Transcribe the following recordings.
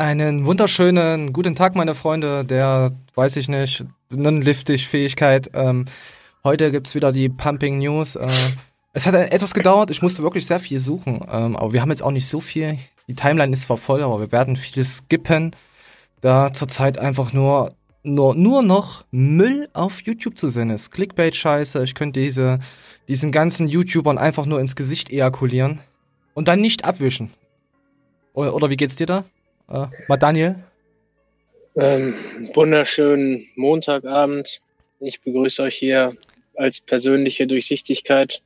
Einen wunderschönen guten Tag, meine Freunde, der, weiß ich nicht, Non-Liftig-Fähigkeit. Ähm, heute gibt's wieder die Pumping News. Äh, es hat etwas gedauert, ich musste wirklich sehr viel suchen, ähm, aber wir haben jetzt auch nicht so viel. Die Timeline ist zwar voll, aber wir werden viel skippen, da zurzeit einfach nur, nur, nur noch Müll auf YouTube zu sehen ist. Clickbait-Scheiße, ich könnte diese, diesen ganzen YouTubern einfach nur ins Gesicht ejakulieren und dann nicht abwischen. Oder, oder wie geht's dir da? Äh, mal Daniel? Ähm, wunderschönen Montagabend. Ich begrüße euch hier als persönliche Durchsichtigkeit.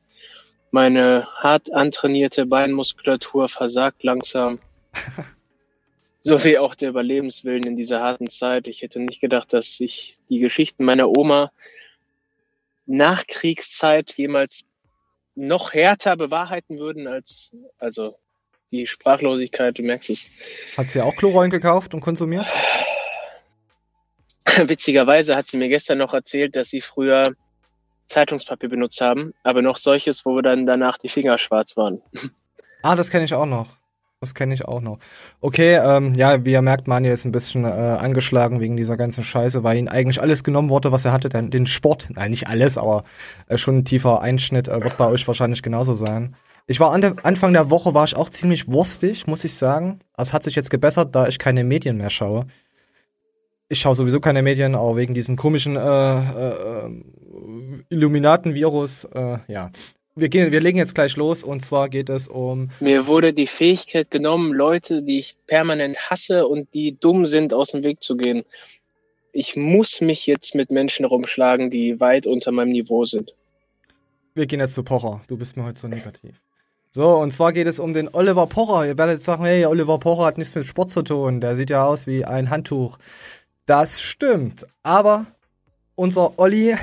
Meine hart antrainierte Beinmuskulatur versagt langsam. so wie auch der Überlebenswillen in dieser harten Zeit. Ich hätte nicht gedacht, dass sich die Geschichten meiner Oma nach Kriegszeit jemals noch härter bewahrheiten würden als, also die Sprachlosigkeit, du merkst es. Hat sie auch Chlorollen gekauft und konsumiert? Witzigerweise hat sie mir gestern noch erzählt, dass sie früher Zeitungspapier benutzt haben, aber noch solches, wo dann danach die Finger schwarz waren. Ah, das kenne ich auch noch. Das kenne ich auch noch. Okay, ähm, ja, wie ihr merkt, Manuel ist ein bisschen äh, angeschlagen wegen dieser ganzen Scheiße, weil ihm eigentlich alles genommen wurde, was er hatte, den, den Sport. Nein, nicht alles, aber äh, schon ein tiefer Einschnitt äh, wird bei euch wahrscheinlich genauso sein. Ich war an der, Anfang der Woche war ich auch ziemlich wurstig, muss ich sagen. Es hat sich jetzt gebessert, da ich keine Medien mehr schaue. Ich schaue sowieso keine Medien, auch wegen diesem komischen äh, äh, Illuminaten-Virus. Äh, ja, wir gehen, wir legen jetzt gleich los und zwar geht es um. Mir wurde die Fähigkeit genommen, Leute, die ich permanent hasse und die dumm sind, aus dem Weg zu gehen. Ich muss mich jetzt mit Menschen rumschlagen, die weit unter meinem Niveau sind. Wir gehen jetzt zu Pocher. Du bist mir heute so negativ. So, und zwar geht es um den Oliver Pocher. Ihr werdet sagen, hey, Oliver Pocher hat nichts mit Sport zu tun. Der sieht ja aus wie ein Handtuch. Das stimmt. Aber unser Olli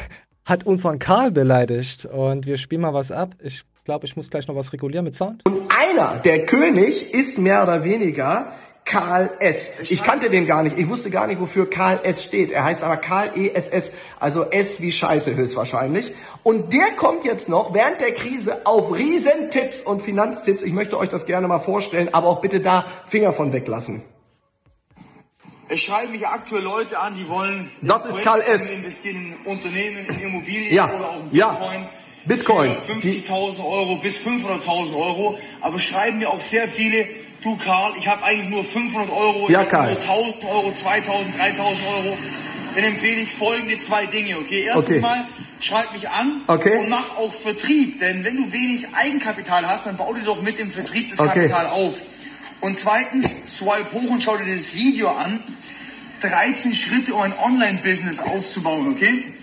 hat unseren Karl beleidigt. Und wir spielen mal was ab. Ich glaube, ich muss gleich noch was regulieren mit Sound. Und einer, der König, ist mehr oder weniger Karl S. Ich kannte den gar nicht. Ich wusste gar nicht, wofür Karl S steht. Er heißt aber Karl ESS, also S wie Scheiße höchstwahrscheinlich. Und der kommt jetzt noch während der Krise auf Riesentipps und Finanztipps. Ich möchte euch das gerne mal vorstellen, aber auch bitte da Finger von weglassen. Es schreiben mich aktuell Leute an, die wollen das ist Karl S. investieren in Unternehmen, in Immobilien ja. oder auch in Bitcoin. Ja. Bitcoin. 50.000 Euro bis 500.000 Euro. Aber schreiben mir auch sehr viele, du Karl, ich habe eigentlich nur 500 Euro, ja, ich Karl. nur 1000 Euro, 2000, 3000 Euro. Dann empfehle ich folgende zwei Dinge, okay? Erstens okay. mal, schreib mich an okay. und mach auch Vertrieb. Denn wenn du wenig Eigenkapital hast, dann bau dir doch mit dem Vertrieb das okay. Kapital auf. Und zweitens, swipe hoch und schau dir das Video an. 13 Schritte, um ein Online-Business aufzubauen, okay?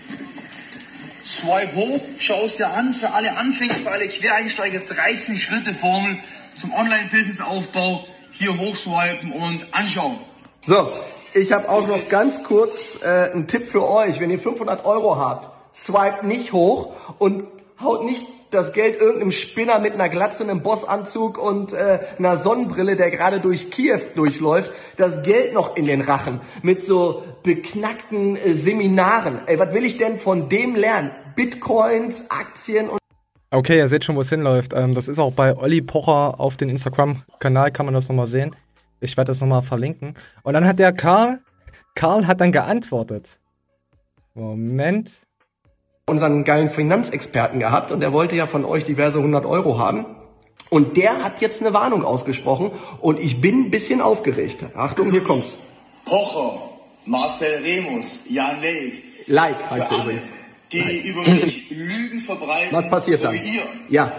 Swipe hoch, schau es dir an, für alle Anfänger, für alle Quereinsteiger, 13 Schritte Formel zum Online-Business-Aufbau. Hier hochswipen und anschauen. So, ich habe auch noch ganz kurz äh, einen Tipp für euch. Wenn ihr 500 Euro habt, swipe nicht hoch und haut nicht das Geld irgendeinem Spinner mit einer Glatze, einem Bossanzug und äh, einer Sonnenbrille, der gerade durch Kiew durchläuft, das Geld noch in den Rachen mit so beknackten äh, Seminaren. Ey, was will ich denn von dem lernen? Bitcoins, Aktien und Okay, ihr seht schon, wo es hinläuft. Ähm, das ist auch bei Olli Pocher auf dem Instagram-Kanal, kann man das nochmal sehen. Ich werde das nochmal verlinken. Und dann hat der Karl, Karl hat dann geantwortet. Moment. Unseren geilen Finanzexperten gehabt und er wollte ja von euch diverse 100 Euro haben. Und der hat jetzt eine Warnung ausgesprochen und ich bin ein bisschen aufgeregt. Achtung, hier kommt's. Pocher, Marcel Remus, Jan Leik. Like heißt er übrigens. Die über mich Lügen verbreiten. Was passiert so dann? Ihr. Ja.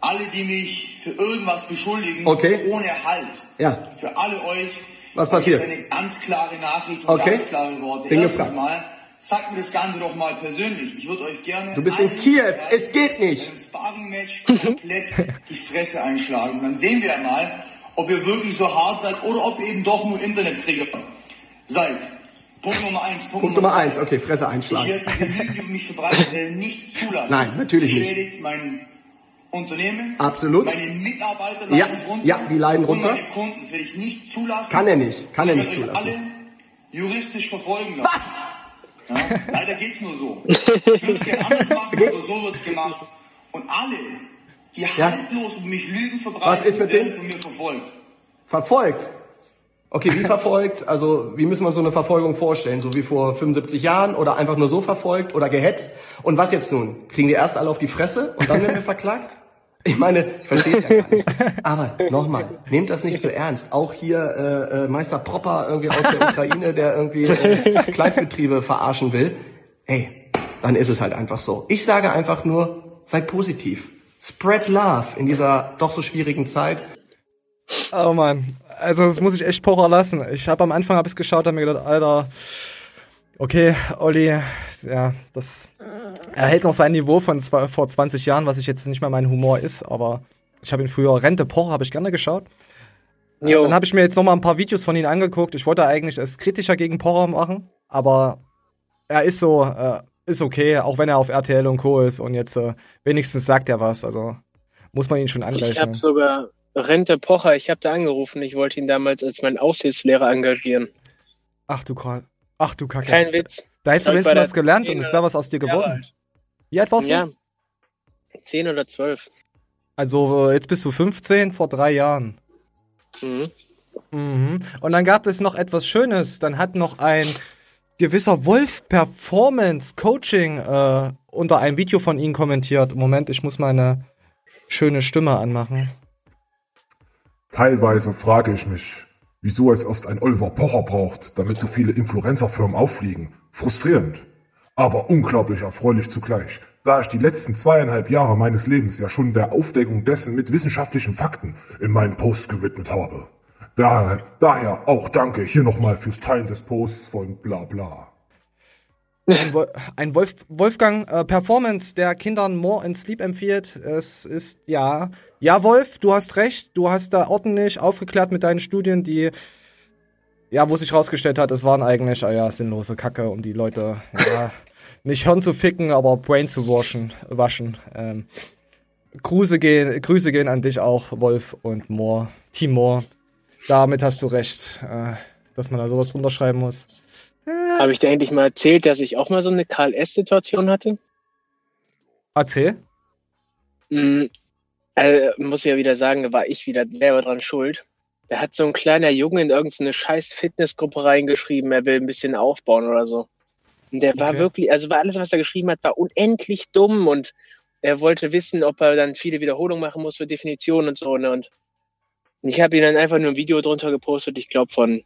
Alle, die mich für irgendwas beschuldigen, okay. ohne Halt. Ja. Für alle euch. Was passiert? Jetzt eine ganz klare Nachricht und okay. ganz klare Worte. Bin Erstens gefragt. mal, sagt mir das Ganze doch mal persönlich. Ich würde euch gerne. Du bist in Kiew. Es geht nicht. Im Sparring-Match komplett die Fresse einschlagen. Und dann sehen wir mal, ob ihr wirklich so hart seid oder ob ihr eben doch nur Internetkrieger seid. Punkt Nummer eins. Punkt, Punkt Nummer eins. Okay, Fresse Ich einschlagen. werde diese Lügen, die über mich verbreitet nicht zulassen. Nein, natürlich nicht. Schädigt mein Unternehmen. Absolut. Meine Mitarbeiter leiden Ja, drunter. ja, die leiden Und drunter. meine Kunden. Das werde ich nicht zulassen. Kann er nicht. Kann er ich nicht werde euch zulassen. alle juristisch verfolgen lassen. Was? Ja, leider geht's nur so. Ich würde es gerne anders machen, aber so wird's gemacht. Und alle, die Ja. haltlos über mich Lügen verbreiten, Was ist mit werden von mir verfolgt. Verfolgt. Okay, wie verfolgt? Also, wie müssen wir uns so eine Verfolgung vorstellen? So wie vor 75 Jahren oder einfach nur so verfolgt oder gehetzt? Und was jetzt nun? Kriegen die erst alle auf die Fresse und dann werden wir verklagt? Ich meine, ich verstehe es ja gar nicht. Aber nochmal, nehmt das nicht zu ernst. Auch hier äh, äh, Meister Propper irgendwie aus der Ukraine, der irgendwie äh, Kleinstbetriebe verarschen will. Ey, dann ist es halt einfach so. Ich sage einfach nur, seid positiv. Spread love in dieser doch so schwierigen Zeit. Oh man, also das muss ich echt pocher lassen. Ich habe am Anfang hab ich's geschaut, habe mir gedacht, Alter, okay, Olli, ja, das er hält noch sein Niveau von zwei, vor 20 Jahren, was ich jetzt nicht mehr mein Humor ist, aber ich habe ihn früher Rente Pocher habe ich gerne geschaut. Äh, Jo. Dann habe ich mir jetzt noch mal ein paar Videos von ihm angeguckt. Ich wollte eigentlich es kritischer gegen Pocher machen, aber er ist so äh, ist okay, auch wenn er auf RTL und Co ist und jetzt äh, wenigstens sagt er was, also muss man ihn schon Ich habe sogar Rente Pocher, ich habe da angerufen, ich wollte ihn damals als meinen Aushilfslehrer engagieren. Ach du Ach du Kacke. Kein Witz. Da hättest du wenigstens was gelernt und es wäre was aus dir geworden. Wie alt warst du? Ja. Zehn oder zwölf. Also äh, jetzt bist du 15 vor drei Jahren. Mhm. Mhm. Und dann gab es noch etwas Schönes. Dann hat noch ein gewisser Wolf Performance Coaching äh, unter einem Video von Ihnen kommentiert. Moment, ich muss meine schöne Stimme anmachen. Teilweise frage ich mich, wieso es erst ein Oliver Pocher braucht, damit so viele Influencerfirmen auffliegen. Frustrierend. Aber unglaublich erfreulich zugleich, da ich die letzten zweieinhalb Jahre meines Lebens ja schon der Aufdeckung dessen mit wissenschaftlichen Fakten in meinen Posts gewidmet habe. Daher, daher auch danke hier nochmal fürs Teilen des Posts von bla bla. Ein, Wol ein Wolf Wolfgang äh, Performance, der Kindern More and Sleep empfiehlt. Es ist ja, ja Wolf, du hast recht. Du hast da ordentlich aufgeklärt mit deinen Studien, die ja, wo sich rausgestellt hat, es waren eigentlich ah ja sinnlose Kacke, um die Leute ja, nicht Hirn zu ficken, aber Brain zu waschen. waschen. Ähm, Grüße gehen, Grüße gehen an dich auch, Wolf und Moore, Moore. Damit hast du recht, äh, dass man da sowas drunter schreiben muss. Habe ich dir eigentlich mal erzählt, dass ich auch mal so eine KLS-Situation hatte? Erzähl. Mhm. Also, muss ich ja wieder sagen, da war ich wieder selber dran schuld. Da hat so ein kleiner Junge in irgendeine scheiß Fitnessgruppe reingeschrieben, er will ein bisschen aufbauen oder so. Und der war Okay. wirklich, also war alles, was er geschrieben hat, war unendlich dumm und er wollte wissen, ob er dann viele Wiederholungen machen muss für Definitionen und so. Ne? Und ich habe ihm dann einfach nur ein Video drunter gepostet, ich glaube von,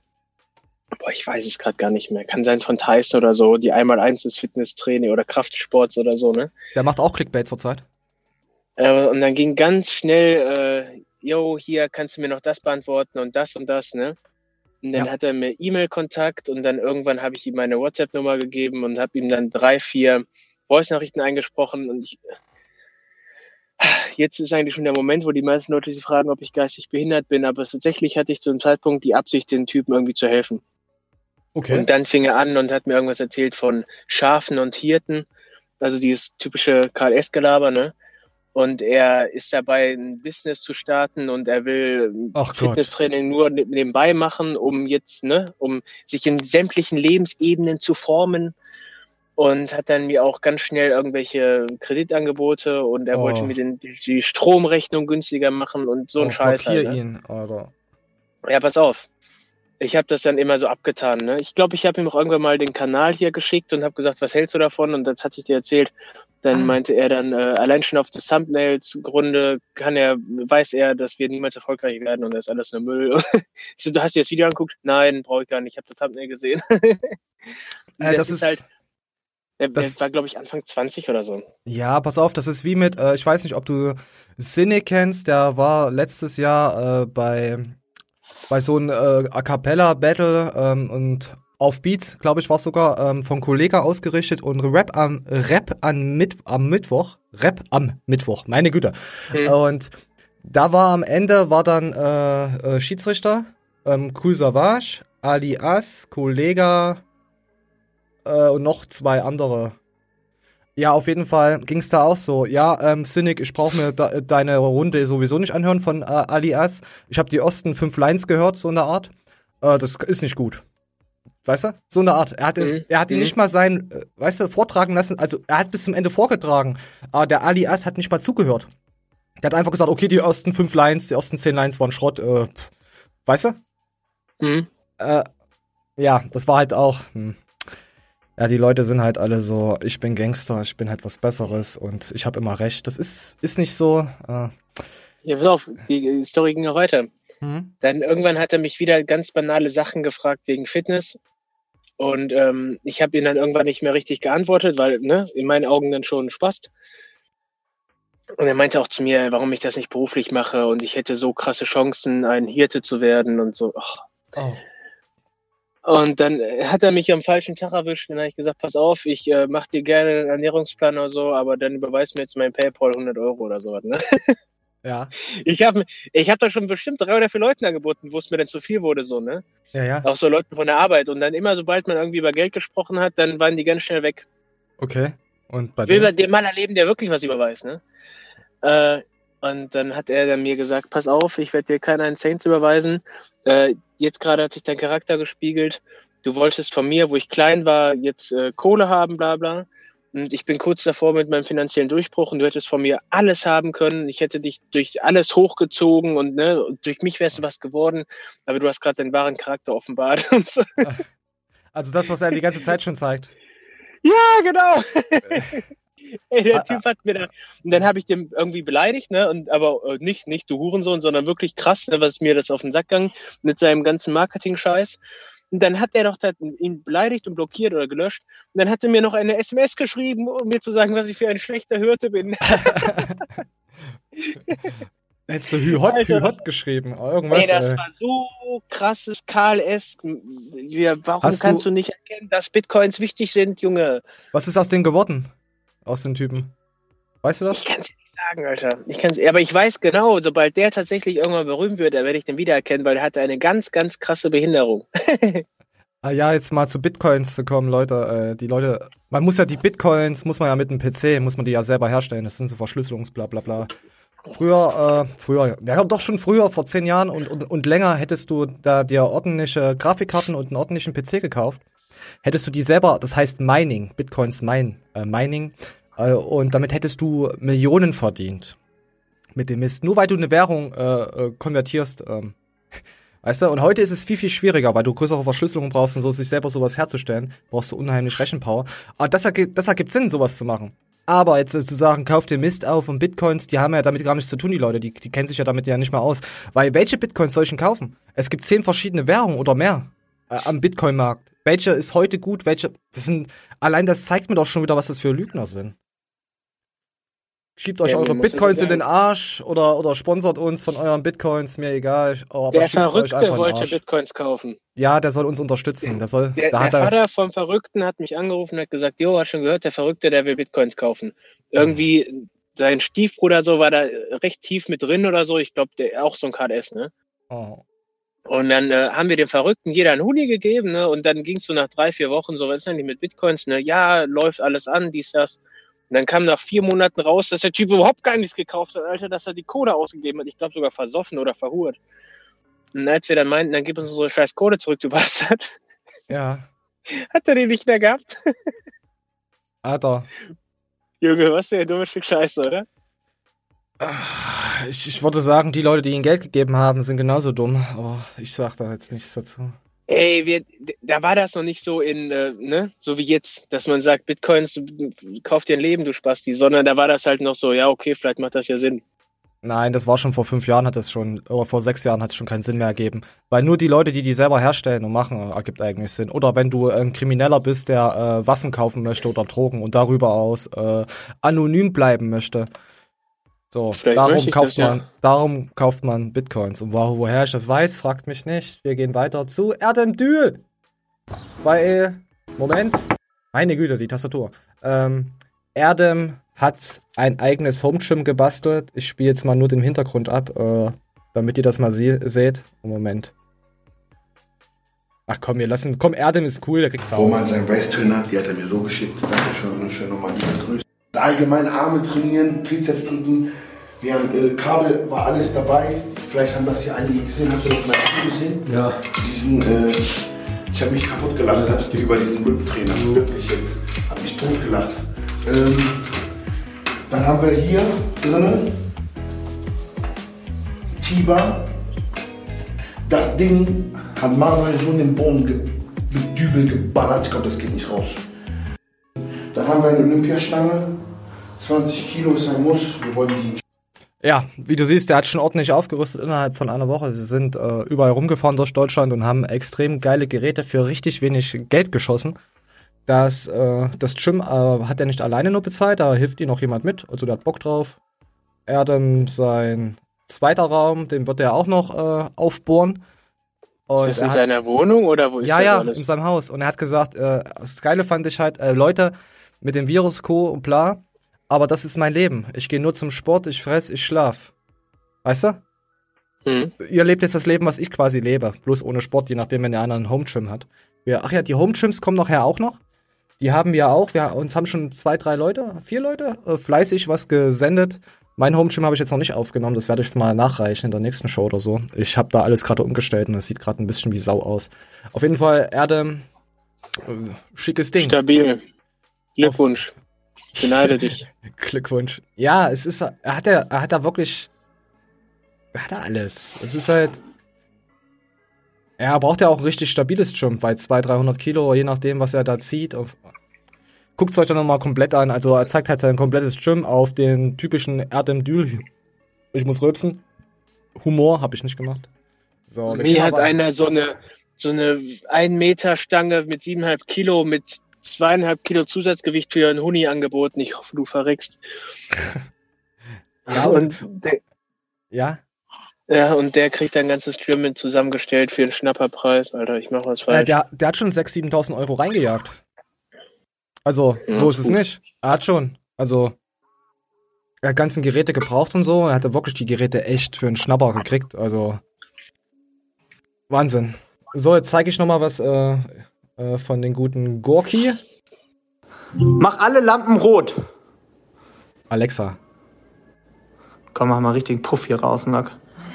boah, ich weiß es gerade gar nicht mehr, kann sein von Tyson oder so, die einmal eins des Fitnesstraining oder Kraftsports oder so, ne? Der macht auch Clickbait zurzeit. Äh, und dann ging ganz schnell, äh, yo, hier kannst du mir noch das beantworten und das und das, ne? Und dann Ja. hat er mir E-Mail-Kontakt und dann irgendwann habe ich ihm meine WhatsApp-Nummer gegeben und habe ihm dann drei, vier Voice-Nachrichten eingesprochen und ich. Jetzt ist eigentlich schon der Moment, wo die meisten Leute sich fragen, ob ich geistig behindert bin, aber tatsächlich hatte ich zu dem Zeitpunkt die Absicht, den Typen irgendwie zu helfen. Okay. Und dann fing er an und hat mir irgendwas erzählt von Schafen und Hirten, also dieses typische KLS-Gelaber, ne? Und er ist dabei, ein Business zu starten und er will Ach Gott. Fitnesstraining nur ne- nebenbei machen, um jetzt, ne, um sich in sämtlichen Lebensebenen zu formen. Und hat dann mir auch ganz schnell irgendwelche Kreditangebote und er Oh. wollte mir den, die, Stromrechnung günstiger machen und so ein Oh, Scheiß. Halt, ne? ihn, Alter. Ja, pass auf. Ich habe das dann immer so abgetan. Ne? Ich glaube, ich habe ihm auch irgendwann mal den Kanal hier geschickt und habe gesagt, was hältst du davon? Und das hatte ich dir erzählt. Dann Ah. meinte er dann, äh, allein schon auf des Thumbnails Grunde kann er, weiß er, dass wir niemals erfolgreich werden und das ist alles nur Müll. Ich so, du hast dir das Video angeguckt? Nein, brauche ich gar nicht. Ich habe das Thumbnail gesehen. Äh, das ist, halt, er, das- er war, glaube ich, Anfang 20 oder so. ja, pass auf, das ist wie mit, äh, ich weiß nicht, ob du Cynic kennst, der war letztes Jahr äh, bei, bei so einem äh, A Cappella Battle ähm, und auf Beats, glaube ich, war sogar ähm, von Kollega ausgerichtet und Rap am Rap an Mit am Mittwoch, Rap am Mittwoch, meine Güte. Hm. Und da war am Ende war dann äh, äh, Schiedsrichter ähm, Cool Savage, Ali As, Kollega äh, und noch zwei andere. Ja, auf jeden Fall ging es da auch so. Ja, ähm, Cynic, ich brauche mir da, deine Runde sowieso nicht anhören von äh, Alias. Ich habe die ersten fünf Lines gehört, so eine Art. Äh, das ist nicht gut. Weißt du? So eine Art. Er hat, Mhm. er hat ihn Mhm. nicht mal sein, äh, weißt du, vortragen lassen. Also er hat bis zum Ende vorgetragen. Aber der Alias hat nicht mal zugehört. Der hat einfach gesagt, okay, die ersten fünf Lines, die ersten zehn Lines waren Schrott. Äh, weißt du? Mhm. Äh, ja, das war halt auch. Hm. Ja, die Leute sind halt alle so, ich bin Gangster, ich bin halt was Besseres und ich habe immer recht. Das ist, ist nicht so. Äh. Ja, pass auf, die Story ging noch weiter. Hm? Dann irgendwann hat er mich wieder ganz banale Sachen gefragt wegen Fitness. Und ähm, ich habe ihn dann irgendwann nicht mehr richtig geantwortet, weil ne, in meinen Augen dann schon Spaß. Und er meinte auch zu mir, warum ich das nicht beruflich mache und ich hätte so krasse Chancen, ein Hirte zu werden und so. Oh. Und dann hat er mich am falschen Tag erwischt. Dann habe ich gesagt, pass auf, ich äh, mache dir gerne einen Ernährungsplan oder so, aber dann überweist mir jetzt mein PayPal 100 Euro oder so. Ne? Ja. Ich habe ich hab da schon bestimmt drei oder vier Leuten angeboten, wo es mir dann zu viel wurde, so, ne? Ja, ja. Auch so Leuten von der Arbeit. Und dann immer, sobald man irgendwie über Geld gesprochen hat, dann waren die ganz schnell weg. Okay. Und bei Will dir? den Mann erleben, der wirklich was überweist, ne? Äh, und dann hat er dann mir gesagt, pass auf, ich werde dir keinen Saints überweisen. Äh, jetzt gerade hat sich dein Charakter gespiegelt. Du wolltest von mir, wo ich klein war, jetzt äh, Kohle haben, bla bla. Und ich bin kurz davor mit meinem finanziellen Durchbruch und du hättest von mir alles haben können. Ich hätte dich durch alles hochgezogen und ne, durch mich wärst du was geworden. Aber du hast gerade deinen wahren Charakter offenbart. So. Also das, was er die ganze Zeit schon zeigt. Ja, genau. Ey, der ah, Typ hat mir da. Und dann habe ich dem irgendwie beleidigt, ne? Und aber äh, nicht, nicht du Hurensohn, sondern wirklich krass, ne, was mir das auf den Sack ging mit seinem ganzen Marketing-Scheiß. Und dann hat er doch ihn beleidigt und blockiert oder gelöscht. Und dann hat er mir noch eine SMS geschrieben, um mir zu sagen, was ich für ein schlechter Hirte bin. Hättest du Hü-Hot, Hü-Hot geschrieben. Irgendwas, Ey, das ey. war so krasses KLS. Warum Hast kannst du, du nicht erkennen, dass Bitcoins wichtig sind, Junge? Was ist aus denen geworden? Aus den Typen? Weißt du das? Ich kann es nicht sagen, Alter. Ich kann's, aber ich weiß genau, sobald der tatsächlich irgendwann berühmt wird, dann werde ich den wiedererkennen, weil er hatte eine ganz, ganz krasse Behinderung. ah ja, jetzt mal zu Bitcoins zu kommen, Leute. Äh, die Leute, man muss ja die Bitcoins, muss man ja mit einem PC, muss man die ja selber herstellen. Das sind so Verschlüsselungs, bla bla. Früher, äh, früher, ja doch schon früher, vor zehn Jahren und, und, und länger hättest du da dir ordentliche Grafikkarten und einen ordentlichen PC gekauft. Hättest du die selber, das heißt Mining, Bitcoins Mine, äh, Mining, und damit hättest du Millionen verdient. Mit dem Mist. Nur weil du eine Währung äh, äh, konvertierst. Ähm, weißt du? Und heute ist es viel, viel schwieriger, weil du größere Verschlüsselungen brauchst und so, sich selber sowas herzustellen. Brauchst du unheimlich Rechenpower. Aber das ergibt, das ergibt Sinn, sowas zu machen. Aber jetzt zu sagen, kauf dir Mist auf und Bitcoins, die haben ja damit gar nichts zu tun, die Leute. Die, die kennen sich ja damit ja nicht mehr aus. Weil welche Bitcoins soll ich denn kaufen? Es gibt zehn verschiedene Währungen oder mehr äh, am Bitcoin-Markt. Welche ist heute gut, welche. Das sind. Allein das zeigt mir doch schon wieder, was das für Lügner sind. Schiebt euch ja, eure Bitcoins in den Arsch oder, oder sponsert uns von euren Bitcoins, mir egal. Oh, der Verrückte wollte Bitcoins kaufen. Ja, der soll uns unterstützen. Der, soll, der, der Vater er, vom Verrückten hat mich angerufen und hat gesagt, Jo, hast schon gehört, der Verrückte, der will Bitcoins kaufen. Irgendwie, sein Stiefbruder so war da recht tief mit drin oder so. Ich glaube, der auch so ein KDS, ne? Oh. Und dann äh, haben wir dem Verrückten jeder einen Huni gegeben, ne? Und dann ging es so nach drei, vier Wochen so, was ist denn mit Bitcoins, ne? Ja, läuft alles an, dies, das. Und dann kam nach vier Monaten raus, dass der Typ überhaupt gar nichts gekauft hat, Alter, dass er die Kohle ausgegeben hat. Ich glaube sogar versoffen oder verhurt. Und als wir dann meinten, dann gib uns unsere scheiß Kohle zurück, du Bastard. Ja. Hat er die nicht mehr gehabt? Alter. Junge, was für ein dummes Stück Scheiße, oder? Ich, ich würde sagen, die Leute, die ihm Geld gegeben haben, sind genauso dumm, aber ich sag da jetzt nichts dazu. Ey, wir, da war das noch nicht so in, äh, ne, so wie jetzt, dass man sagt, Bitcoins, kauf dir ein Leben, du Spasti, sondern da war das halt noch so, ja, okay, vielleicht macht das ja Sinn. Nein, das war schon vor fünf Jahren, hat das schon, oder vor sechs Jahren hat es schon keinen Sinn mehr ergeben. Weil nur die Leute, die die selber herstellen und machen, ergibt eigentlich Sinn. Oder wenn du ein Krimineller bist, der äh, Waffen kaufen möchte oder Drogen und darüber aus äh, anonym bleiben möchte, so, darum kauft das, man, ja. darum kauft man Bitcoins. Und wo, woher ich das weiß, fragt mich nicht. Wir gehen weiter zu Erdem Dül. Weil, Moment. Meine Güte, die Tastatur. Ähm, Erdem hat ein eigenes Home Gym gebastelt. Ich spiele jetzt mal nur den Hintergrund ab, äh, damit ihr das mal se seht. Moment. Ach komm, wir lassen. Komm, Erdem ist cool, der kriegt's auch. Roman sein Race Trainer, die hat er mir so geschickt. Dankeschön, schön nochmal liebe Grüße allgemein Arme trainieren, Trizeps drücken. Wir haben äh, Kabel, war alles dabei. Vielleicht haben das hier einige gesehen. Hast du das mal gesehen? Ja. Diesen, äh, ich habe mich kaputt gelacht ja, über diesen Rücktrainer. Mhm. Wirklich jetzt. Habe mich tot gelacht. Ähm, dann haben wir hier drinnen Tiba. Das Ding hat Manuel so in den Boden ge mit Dübel geballert. Ich glaube, das geht nicht raus. Dann haben wir eine Olympiastange. 20 Kilo ist ein Muss. Wir wollen die Ja, wie du siehst, der hat schon ordentlich aufgerüstet innerhalb von einer Woche. Sie sind äh, überall rumgefahren durch Deutschland und haben extrem geile Geräte für richtig wenig Geld geschossen. Das, äh, das Gym äh, hat er nicht alleine nur bezahlt, da hilft ihm noch jemand mit. Also der hat Bock drauf. Erdem, sein zweiter Raum, den wird er auch noch äh, aufbohren. Und ist das er in hat- seiner Wohnung oder wo ist ja, das ja, alles? in seinem Haus. Und er hat gesagt, äh, das Geile fand ich halt, äh, Leute, mit dem Virus, Co. und bla, aber das ist mein Leben. Ich gehe nur zum Sport, ich fress, ich schlaf. Weißt du? Hm. Ihr lebt jetzt das Leben, was ich quasi lebe. Bloß ohne Sport, je nachdem, wenn der andere einen Home Gym hat. Wir, ach ja, die Home Gyms kommen nachher auch noch. Die haben wir auch. Wir uns haben schon zwei, drei Leute, vier Leute äh, fleißig was gesendet. Mein Home Gym habe ich jetzt noch nicht aufgenommen. Das werde ich mal nachreichen in der nächsten Show oder so. Ich habe da alles gerade umgestellt und das sieht gerade ein bisschen wie Sau aus. Auf jeden Fall, Erde, äh, schickes Ding. Stabil. Glückwunsch. Ich beneide dich. Glückwunsch. Ja, es ist, er hat ja, er hat da wirklich, er hat da alles. Es ist halt, er braucht ja auch ein richtig stabiles Jump, weil 200, 300 Kilo, je nachdem, was er da zieht. Guckt es euch dann nochmal komplett an. Also er zeigt halt sein komplettes Gym auf den typischen Erdem-Dül. Ich muss rülpsen. Humor habe ich nicht gemacht. So, Mir hat einer so eine, so eine 1 Meter Stange mit 7,5 Kilo mit zweieinhalb Kilo Zusatzgewicht für einen Huni angeboten. Ich hoffe, du verreckst. Ja, und der, Ja, ja, und der kriegt ein ganzes mit zusammengestellt für einen Schnapperpreis. Alter, ich mache was äh, falsch. der, der hat schon 6.000, 7.000 Euro reingejagt. Also, Ja, so ist es gut. nicht. Er hat schon. Also, er hat ganzen Geräte gebraucht und so. Er hatte wirklich die Geräte echt für einen Schnapper gekriegt. Also, Wahnsinn. So, jetzt zeige ich noch mal was äh, äh, von den guten Gorki. Mach alle Lampen rot. Alexa. Komm, mach mal richtigen Puff hier raus, Nack.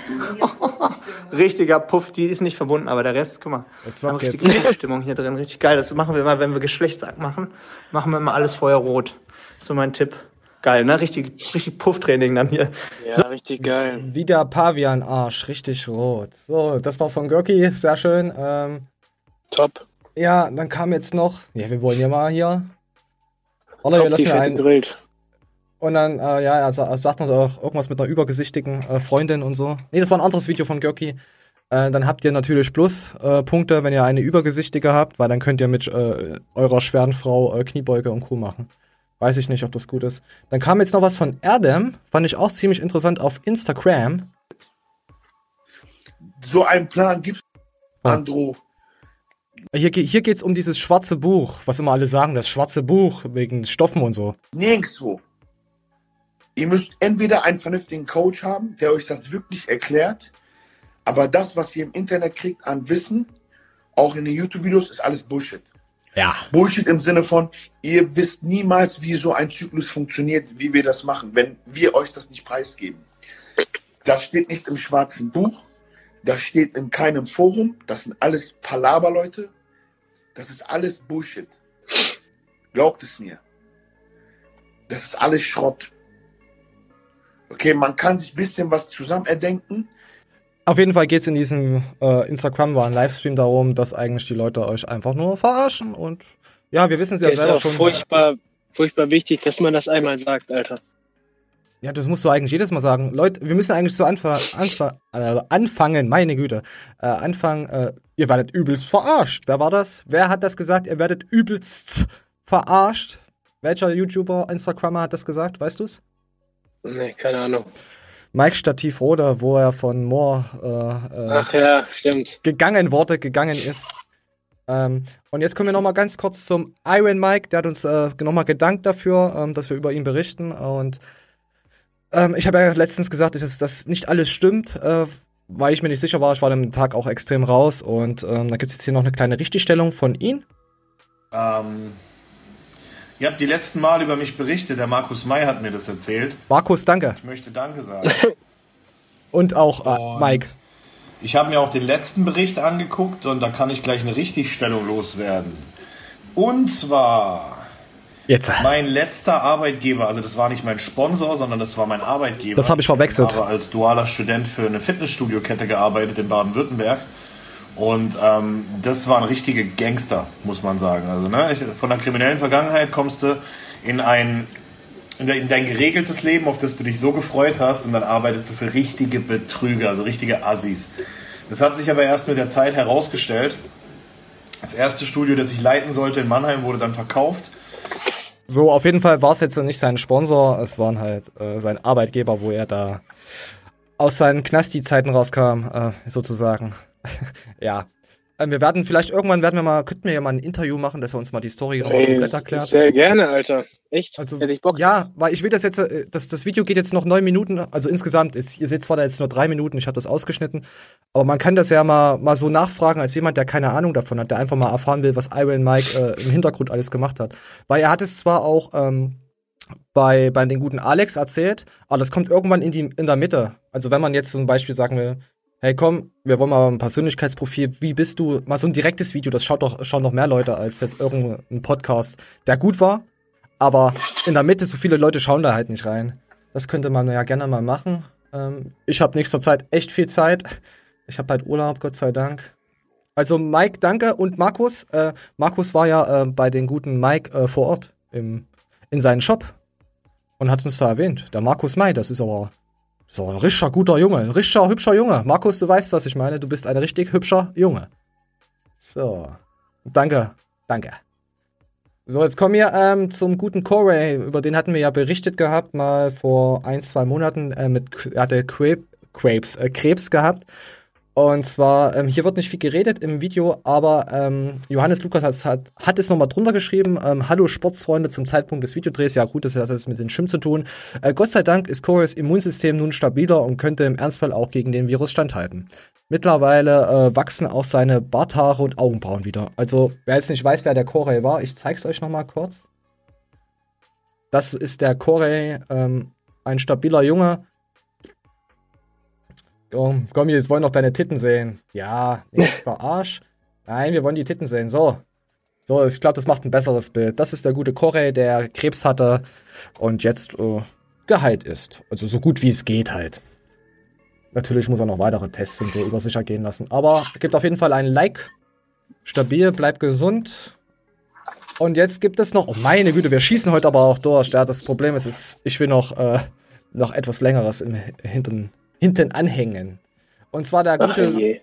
Richtiger Puff, die ist nicht verbunden, aber der Rest, guck mal. Jetzt Wir haben richtig jetzt. Puffstimmung hier drin, richtig geil. Das machen wir mal, wenn wir Geschlechtsakt machen. Machen wir immer alles vorher rot. So mein Tipp. Geil, ne? Richtig, richtig Pufftraining dann hier. ja, richtig geil. Wieder Pavian-Arsch, richtig rot. So, das war von Gorki, sehr schön. Ähm, Top. Ja, dann kam jetzt noch. Ja, wir wollen ja mal hier. Oder wir Top, die lassen einen. Grillt. Und dann, äh, ja, er, sa- er sagt noch auch irgendwas mit einer übergesichtigen äh, Freundin und so. Nee, das war ein anderes Video von Görki. Äh, dann habt ihr natürlich Plus-Punkte, äh, Punkte, wenn ihr eine übergesichtige habt, weil dann könnt ihr mit äh, eurer schweren Frau äh, Kniebeuge und Co. machen. Weiß ich nicht, ob das gut ist. Dann kam jetzt noch was von Adam, fand ich auch ziemlich interessant auf Instagram. So einen Plan gibt's, Andro. Hier, hier geht's um dieses schwarze Buch, was immer alle sagen, das schwarze Buch wegen Stoffen und so. Nirgendwo. Ihr müsst entweder einen vernünftigen Coach haben, der euch das wirklich erklärt, aber das, was ihr im Internet kriegt an Wissen, auch in den YouTube-Videos, ist alles Bullshit. Ja. Bullshit im Sinne von, ihr wisst niemals, wie so ein Zyklus funktioniert, wie wir das machen, wenn wir euch das nicht preisgeben. Das steht nicht im schwarzen Buch, das steht in keinem Forum, das sind alles Palaber-Leute, das ist alles Bullshit. Glaubt es mir. Das ist alles Schrott. Okay, man kann sich ein bisschen was zusammen erdenken, Auf jeden Fall geht's in diesem äh, Instagram war ein Livestream darum, dass eigentlich die Leute euch einfach nur verarschen und ja, wir wissen es ja ist selber auch schon. furchtbar, furchtbar wichtig, dass man das einmal sagt, Alter. Ja, das musst du eigentlich jedes Mal sagen. Leute, wir müssen eigentlich so anfa anfa äh, anfangen, meine Güte. Äh, anfangen, äh, ihr werdet übelst verarscht. Wer war das? Wer hat das gesagt? Ihr werdet übelst verarscht. Welcher YouTuber, Instagrammer hat das gesagt? Weißt du's? Nee, keine Ahnung. Mike Stativ Roder, wo er von Moore äh, äh, Ach ja, stimmt. gegangen wurde, gegangen ist. Ähm, und jetzt kommen wir nochmal ganz kurz zum Iron Mike. Der hat uns äh, nochmal gedankt dafür, ähm, dass wir über ihn berichten. Und ähm, ich habe ja letztens gesagt, dass das nicht alles stimmt, äh, weil ich mir nicht sicher war. Ich war dem Tag auch extrem raus. Und ähm, da gibt es jetzt hier noch eine kleine Richtigstellung von ihm. Ähm, ihr habt die letzten Mal über mich berichtet, der Markus May hat mir das erzählt. Markus, danke. Ich möchte Danke sagen. Und auch äh, Und- Mike. Ich habe mir auch den letzten Bericht angeguckt und da kann ich gleich eine Richtigstellung loswerden. Und zwar, Jetzt. mein letzter Arbeitgeber, also das war nicht mein Sponsor, sondern das war mein Arbeitgeber. Das habe ich verwechselt. Ich habe als dualer Student für eine Fitnessstudio-Kette gearbeitet in Baden-Württemberg. Und ähm, das waren richtige Gangster, muss man sagen. Also ne, ich, von der kriminellen Vergangenheit kommst du in ein in, de, in dein geregeltes Leben, auf das du dich so gefreut hast, und dann arbeitest du für richtige Betrüger, also richtige Assis. Das hat sich aber erst mit der Zeit herausgestellt. Das erste Studio, das ich leiten sollte in Mannheim, wurde dann verkauft. So, auf jeden Fall war es jetzt nicht sein Sponsor, es waren halt äh, sein Arbeitgeber, wo er da aus seinen Knasti-Zeiten rauskam, äh, sozusagen. ja. Ähm, wir werden vielleicht irgendwann werden wir mal, könnten wir ja mal ein Interview machen, dass er uns mal die Story nochmal Ey, komplett erklärt. Sehr gerne, Alter. Echt? Also, Hätte ich Bock. Ja, weil ich will das jetzt, äh, das, das Video geht jetzt noch neun Minuten, also insgesamt ist, ihr seht zwar da jetzt nur drei Minuten, ich habe das ausgeschnitten, aber man kann das ja mal, mal so nachfragen als jemand, der keine Ahnung davon hat, der einfach mal erfahren will, was Iron Mike äh, im Hintergrund alles gemacht hat. Weil er hat es zwar auch ähm, bei, bei den guten Alex erzählt, aber das kommt irgendwann in, die, in der Mitte. Also wenn man jetzt zum Beispiel sagen will, hey komm, wir wollen mal ein Persönlichkeitsprofil, wie bist du, mal so ein direktes Video, das schaut doch, schauen noch mehr Leute als jetzt irgendein Podcast, der gut war, aber in der Mitte so viele Leute schauen da halt nicht rein. Das könnte man ja gerne mal machen. Ähm, ich habe nächster Zeit echt viel Zeit. Ich habe halt Urlaub, Gott sei Dank. Also Mike, danke und Markus. Äh, Markus war ja äh, bei den guten Mike äh, vor Ort im, in seinem Shop und hat uns da erwähnt. Der Markus May, das ist aber so ein richtiger guter Junge, ein richtiger hübscher Junge. Markus, du weißt, was ich meine. Du bist ein richtig hübscher Junge. So. Danke, danke. So, jetzt kommen wir ähm, zum guten Corey. Über den hatten wir ja berichtet gehabt, mal vor ein, zwei Monaten. Äh, mit, er hatte Krebs, äh, Krebs gehabt. Und zwar, ähm, hier wird nicht viel geredet im Video, aber ähm, Johannes Lukas hat, hat, hat es nochmal drunter geschrieben. Ähm, Hallo Sportsfreunde zum Zeitpunkt des Videodrehs. Ja gut, das hat jetzt mit den Schirm zu tun. Äh, Gott sei Dank ist Corys Immunsystem nun stabiler und könnte im Ernstfall auch gegen den Virus standhalten. Mittlerweile äh, wachsen auch seine Barthaare und Augenbrauen wieder. Also, wer jetzt nicht weiß, wer der Corey war, ich zeig's euch nochmal kurz. Das ist der Corey, ähm, ein stabiler Junge, Komm, komm, jetzt wollen noch deine Titten sehen. Ja, jetzt Arsch. Nein, wir wollen die Titten sehen. So. So, ich glaube, das macht ein besseres Bild. Das ist der gute Corey, der Krebs hatte und jetzt äh, geheilt ist. Also so gut wie es geht halt. Natürlich muss er noch weitere Tests und so über sich ergehen lassen. Aber gibt auf jeden Fall ein Like. Stabil, bleibt gesund. Und jetzt gibt es noch. Oh meine Güte, wir schießen heute aber auch durch. Ja, das Problem ist, ist ich will noch, äh, noch etwas längeres im Hintern hinten anhängen. Und zwar der gute. je.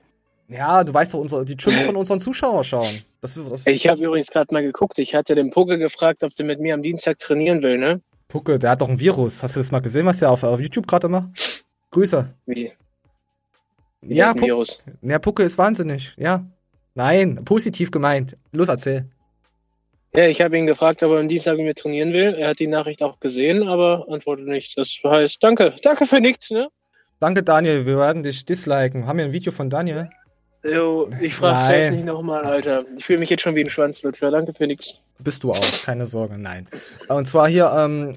ja, du weißt doch, unsere, die Chips von unseren Zuschauern schauen. Das, das, Ich habe übrigens gerade mal geguckt. Ich hatte den Pucke gefragt, ob der mit mir am Dienstag trainieren will, ne? Pucke, der hat doch ein Virus. Hast du das mal gesehen, was der auf, auf YouTube gerade macht? Grüße. Wie? Wie Ja, Puck- Virus. Der Pucke ist wahnsinnig. Ja. Nein, positiv gemeint. Los, erzähl. Ja, ich habe ihn gefragt, ob er am Dienstag mit mir trainieren will. Er hat die Nachricht auch gesehen, aber antwortet nicht. Das heißt, danke. Danke für nichts, ne? Danke, Daniel. Wir werden dich disliken. Haben wir ein Video von Daniel? Jo, ich frage selbst nicht nochmal, Alter. Ich fühle mich jetzt schon wie ein Schwanzlutscher. Danke für nichts. Bist du auch, keine Sorge, nein. Und zwar hier, ähm,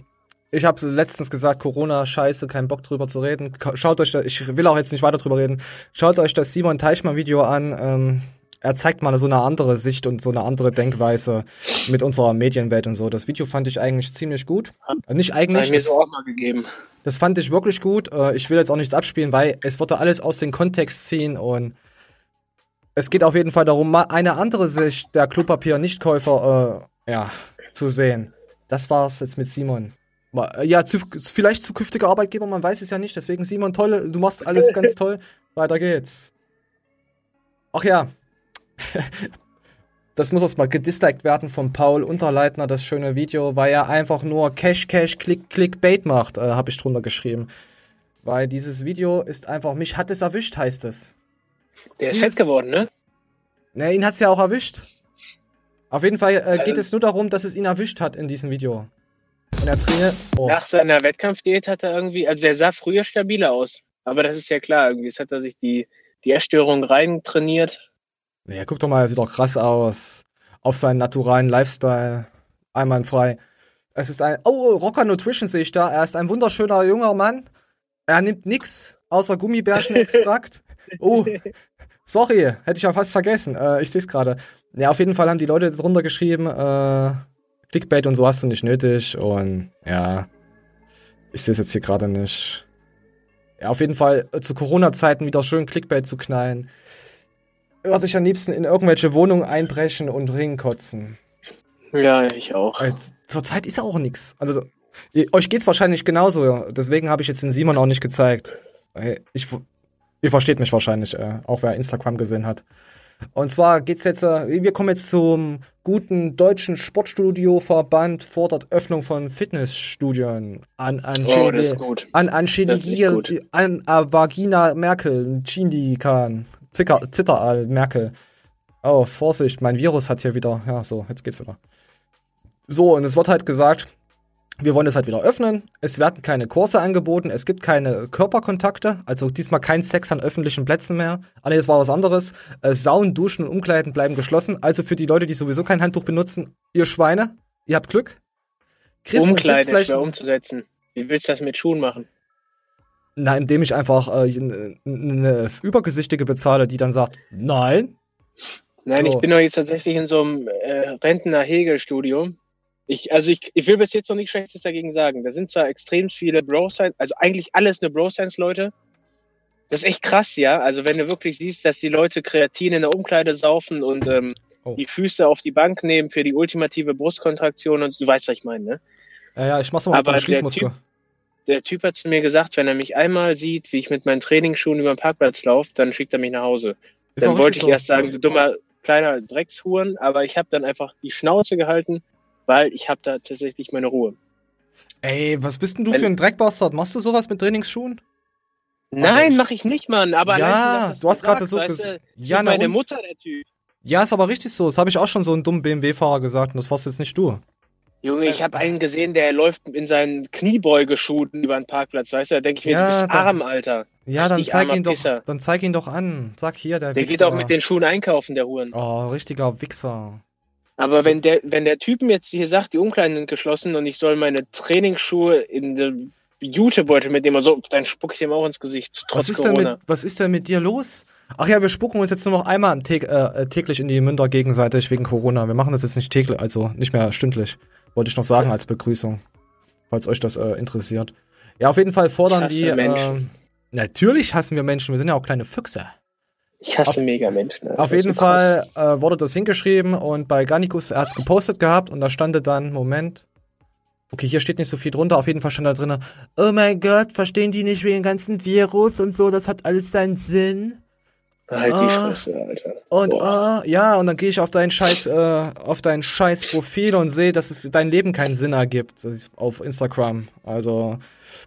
ich habe letztens gesagt, Corona, scheiße, kein Bock drüber zu reden. Schaut euch, das, ich will auch jetzt nicht weiter drüber reden. Schaut euch das Simon Teichmann-Video an. Ähm, er zeigt mal so eine andere Sicht und so eine andere Denkweise mit unserer Medienwelt und so. Das Video fand ich eigentlich ziemlich gut. Äh, Nicht eigentlich, mir das, auch mal gegeben. das fand ich wirklich gut. Äh, Ich will jetzt auch nichts abspielen, weil es wird da alles aus dem Kontext ziehen und es geht auf jeden Fall darum, mal eine andere Sicht der Klopapier-Nichtkäufer äh, ja, zu sehen. Das war's jetzt mit Simon. Äh, Ja, zu, vielleicht zukünftiger Arbeitgeber, man weiß es ja nicht. Deswegen, Simon, tolle, du machst alles ganz toll. Weiter geht's. Ach ja. Das muss erstmal gedisliked werden von Paul Unterleitner, das schöne Video, weil er einfach nur Cash, Cash, Click, Clickbait macht, äh, habe ich drunter geschrieben. Weil dieses Video ist einfach, mich hat es erwischt, heißt es. Der ist Dieses- fett geworden, ne? Ne, ihn hat's ja auch erwischt. Auf jeden Fall äh, geht Äh. es nur darum, dass es ihn erwischt hat in diesem Video. Und er trainiert. Oh. Nach seiner Wettkampfdiät hat er irgendwie, also der sah früher stabiler aus. Aber das ist ja klar, irgendwie. Jetzt hat er sich die, die Essstörung rein trainiert. Ja, guck doch mal, er sieht doch krass aus. Auf seinen naturalen Lifestyle. Einwandfrei. Es ist ein. Oh, Rocker Nutrition sehe ich da. Er ist ein wunderschöner junger Mann. Er nimmt nix außer Gummibärchenextrakt. Oh, sorry, hätte ich ja fast vergessen. Äh, ich sehe es gerade. Ja, auf jeden Fall haben die Leute drunter geschrieben, äh, Clickbait und so hast du nicht nötig. Und ja, ich sehe es jetzt hier gerade nicht. Ja, auf jeden Fall äh, zu Corona-Zeiten wieder schön Clickbait zu knallen. Würde ich am liebsten in irgendwelche Wohnungen einbrechen und ringkotzen. Ja, ich auch. Zurzeit ist ja auch nichts. Also euch geht's wahrscheinlich genauso. Deswegen habe ich jetzt den Simon auch nicht gezeigt. Ich, ihr versteht mich wahrscheinlich, äh, auch wer Instagram gesehen hat. Und zwar geht's jetzt, äh, wir kommen jetzt zum guten deutschen Sportstudio-Verband fordert Öffnung von Fitnessstudien an an Oh, an gut. an äh, Vagina Merkel, Chindikan, Zicker, Zitteral Merkel. Oh, Vorsicht, mein Virus hat hier wieder, ja, so, jetzt geht's wieder. So, und es wird halt gesagt, wir wollen es halt wieder öffnen. Es werden keine Kurse angeboten, es gibt keine Körperkontakte, also diesmal kein Sex an öffentlichen Plätzen mehr. Ah, nee, das war was anderes. Äh, Saunen, Duschen und Umkleiden bleiben geschlossen. Also für die Leute, die sowieso kein Handtuch benutzen, ihr Schweine, ihr habt Glück. Griff- Umkleiden ist schwer umzusetzen. Wie willst du das mit Schuhen machen? Na, indem ich einfach äh, eine, Übergesichtige bezahle, die dann sagt, nein. Nein, So. ich bin doch jetzt tatsächlich in so einem äh, Rentner-Hegel-Studium. Ich, also ich, ich will bis jetzt noch nichts Schlechtes dagegen sagen. Da sind zwar extrem viele Bro-Science, also eigentlich alles nur Bro-Science-Leute. Das ist echt krass, ja. Also wenn du wirklich siehst, dass die Leute Kreatin in der Umkleide saufen und ähm, Oh. die Füße auf die Bank nehmen für die ultimative Brustkontraktion und du weißt, was ich meine, ne? Ja, ja, ich mach's mal mit der Schließmuskel. Der Typ hat zu mir gesagt, wenn er mich einmal sieht, wie ich mit meinen Trainingsschuhen über den Parkplatz laufe, dann schickt er mich nach Hause. Ist dann wollte ich richtig erst sagen, du dummer kleiner Dreckshuren, aber ich habe dann einfach die Schnauze gehalten, weil ich habe da tatsächlich meine Ruhe. Ey, was bist denn du Wenn- für ein Dreckbastard? Machst du sowas mit Trainingsschuhen? Nein, mache ich nicht, Mann. Aber Ja, allein, du hast gerade so weißt ges- du, Ja, meine? Mutter der Typ. Ja, ist aber richtig so. Das habe ich auch schon so einen dummen BMW-Fahrer gesagt und das warst jetzt nicht du. Junge, ich habe einen gesehen, der läuft in seinen Kniebeugeschuhen über den Parkplatz, weißt du? Da denke ich mir, Ja, du bist da- arm, Alter. Ja, dann zeig ihn doch, dann zeig ihn doch an. Sag hier, der, Der Wichser. geht auch mit den Schuhen einkaufen, der Huren. Oh, richtiger Wichser. Aber wenn der, wenn der Typen jetzt hier sagt, die Umkleiden sind geschlossen und ich soll meine Trainingsschuhe in den Jutebeutel mitnehmen, so, dann spucke ich dem auch ins Gesicht, trotz Was ist, denn mit, was ist denn mit dir los? Ach ja, wir spucken uns jetzt nur noch einmal Tä- äh, täglich in die Münder gegenseitig wegen Corona. Wir machen das jetzt nicht täglich, also nicht mehr stündlich. Wollte ich noch sagen als Begrüßung, falls euch das äh, interessiert. Ja, auf jeden Fall fordern die. Äh, natürlich hassen wir Menschen, wir sind ja auch kleine Füchse. Ich hasse auf- mega Menschen. Alter. Auf jeden. Fall äh, wurde das hingeschrieben und bei Garnicus, er hat's gepostet gehabt und da stand dann, Moment. Okay, hier steht nicht so viel drunter, auf jeden Fall stand da drin, oh mein Gott, verstehen die nicht wegen dem ganzen Virus und so, das hat alles seinen Sinn. Halt die Ah. Fresse, Alter. Und Boah. äh, ja, und dann gehe ich auf dein scheiß, äh, auf dein scheiß Profil und sehe, dass es dein Leben keinen Sinn ergibt. Auf Instagram. Also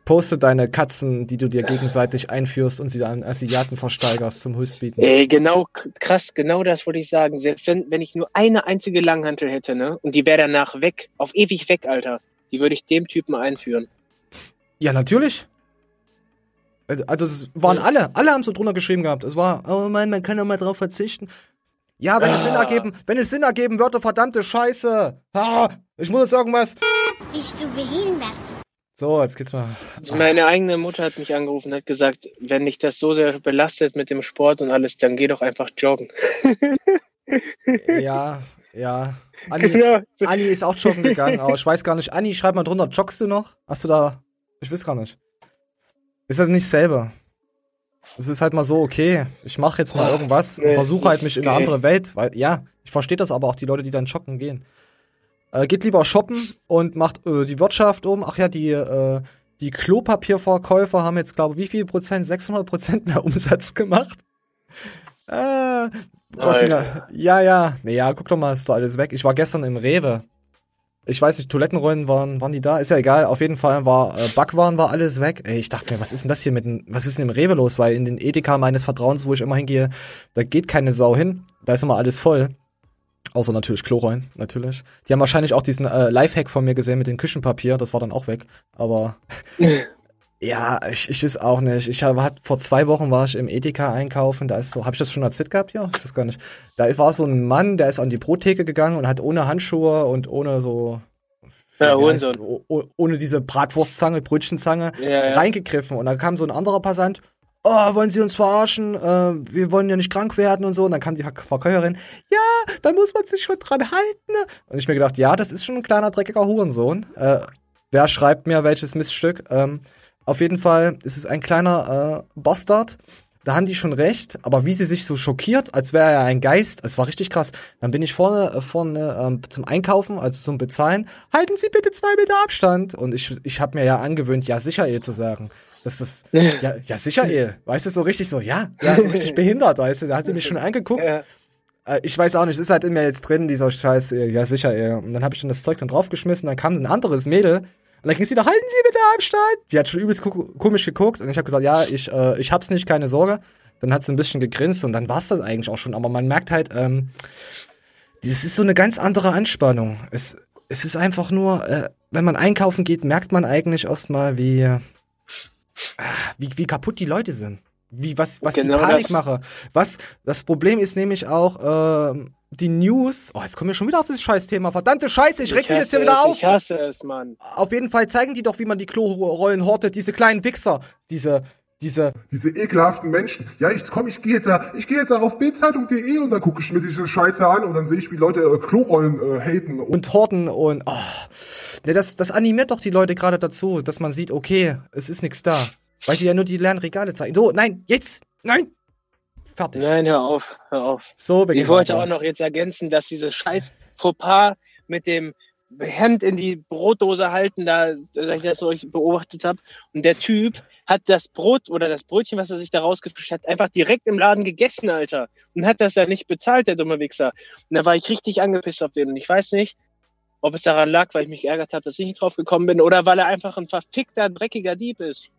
poste deine Katzen, die du dir gegenseitig einführst und sie dann an Asiaten versteigerst zum Höchstbieten. Ey, genau, k- krass, genau das wollte ich sagen. Selbst wenn, wenn ich nur eine einzige Langhantel hätte, ne, und die wäre danach weg, auf ewig weg, Alter, die würde ich dem Typen einführen. Ja, natürlich. Also es waren alle, alle haben so drunter geschrieben gehabt. Es war, oh Mann, man kann doch mal drauf verzichten. Ja, wenn es Sinn Ah. ergeben, wenn es Sinn ergeben würde, verdammte Scheiße. Ah, ich muss jetzt irgendwas. Bist du behindert? So, jetzt geht's mal. Also meine eigene Mutter hat mich angerufen und hat gesagt, wenn dich das so sehr belastet mit dem Sport und alles, dann geh doch einfach joggen. Ja, ja. Anni, Ja. Anni ist auch joggen gegangen, aber ich weiß gar nicht. Anni, schreib mal drunter, joggst du noch? Hast du da. Ich weiß gar nicht. Ist halt nicht selber. Es ist halt mal so, okay, ich mache jetzt mal irgendwas und versuche halt mich in eine andere Welt, weil, ja, ich verstehe das aber auch, die Leute, die dann joggen gehen. Äh, geht lieber shoppen und macht äh, die Wirtschaft um. Ach ja, die, äh, die Klopapierverkäufer haben jetzt, glaube ich, wie viel Prozent? 600 Prozent mehr Umsatz gemacht. Äh, was? Ja, ja. Naja, guck doch mal, ist doch alles weg. Ich war gestern im Rewe. Ich weiß nicht, Toilettenrollen waren, waren die da? Ist ja egal. Auf jeden Fall war äh, Backwaren war alles weg. Ey, ich dachte mir, was ist denn das hier mit dem, was ist denn im Rewe los? Weil in den Edeka meines Vertrauens, wo ich immer hingehe, da geht keine Sau hin. Da ist immer alles voll. Außer natürlich Klorollen, natürlich. Die haben wahrscheinlich auch diesen äh, Lifehack von mir gesehen mit dem Küchenpapier. Das war dann auch weg. Aber ja, ich, ich weiß auch nicht. Ich hab, hat, vor zwei Wochen war ich im Edeka einkaufen. Da ist so, habe ich das schon erzählt gehabt? Ja, ich weiß gar nicht. Da war so ein Mann, der ist an die Brottheke gegangen und hat ohne Handschuhe und ohne so Ja, heißt- oh- oh- ohne diese Bratwurstzange, Brötchenzange Ja, ja. reingegriffen. Und dann kam so ein anderer Passant. Oh, wollen Sie uns verarschen? Äh, wir wollen ja nicht krank werden und so. Und dann kam die Ver- Verkäuferin. Ja, da muss man sich schon dran halten. Und ich mir gedacht, ja, das ist schon ein kleiner dreckiger Hurensohn. Äh, wer schreibt mir welches Miststück? Ähm, auf jeden Fall ist es ein kleiner äh, Bastard, da haben die schon recht, aber wie sie sich so schockiert, als wäre er ein Geist, es war richtig krass. Dann bin ich vorne, äh, vorne ähm, zum Einkaufen, also zum Bezahlen, halten Sie bitte zwei Meter Abstand. Und ich, ich habe mir ja angewöhnt, ja sicher eh zu sagen. Das ist, ja, ja sicher eh. Weißt du, so richtig so, ja, ja, so richtig behindert, weißt du. Da hat sie mich schon angeguckt. Ja. Äh, Ich weiß auch nicht, ist halt in mir jetzt drin, dieser Scheiß, ja sicher, ey. Und dann habe ich dann das Zeug dann draufgeschmissen, dann kam ein anderes Mädel und dann ging sie da, halten Sie bitte Abstand. Die hat schon übelst ko- komisch geguckt und ich habe gesagt, ja, ich, äh, ich hab's nicht, keine Sorge. Dann hat sie ein bisschen gegrinst und dann war's das eigentlich auch schon. Aber man merkt halt, ähm, das ist so eine ganz andere Anspannung. Es, es ist einfach nur, äh, wenn man einkaufen geht, merkt man eigentlich erstmal, wie, äh, wie, wie kaputt die Leute sind. Wie, was, was Genau die Panik das. mache. Was, das Problem ist nämlich auch, ähm, die News, oh, jetzt kommen wir schon wieder auf das Scheißthema. Verdammte Scheiße, ich reg mich jetzt hier wieder es, auf. Ich hasse es, Mann. Auf jeden Fall zeigen die doch, wie man die Klorollen hortet, diese kleinen Wichser, diese, diese, Diese ekelhaften Menschen. Ja, ich komm, ich gehe jetzt, ich gehe jetzt auf bildzeitung.de und dann gucke ich mir diese Scheiße an und dann sehe ich, wie Leute äh, Klorollen äh, haten. Und und horten und, oh. Ne, das, das animiert doch die Leute gerade dazu, dass man sieht, okay, es ist nichts da. Weil sie ja nur die leeren Regale zeigen. So, nein, jetzt, nein. Fertig. Nein, hör auf, hör auf. So, Ich wollte auch noch jetzt ergänzen, dass dieses scheiß Fauxpas mit dem Hand in die Brotdose halten, da, dass ich das so beobachtet habe. Und der Typ hat das Brot oder das Brötchen, was er sich da rausgefischt hat, einfach direkt im Laden gegessen, Alter. Und hat das ja nicht bezahlt, der dumme Wichser. Und da war ich richtig angepisst auf den. Und ich weiß nicht, ob es daran lag, weil ich mich geärgert habe, dass ich nicht drauf gekommen bin, oder weil er einfach ein verfickter, dreckiger Dieb ist.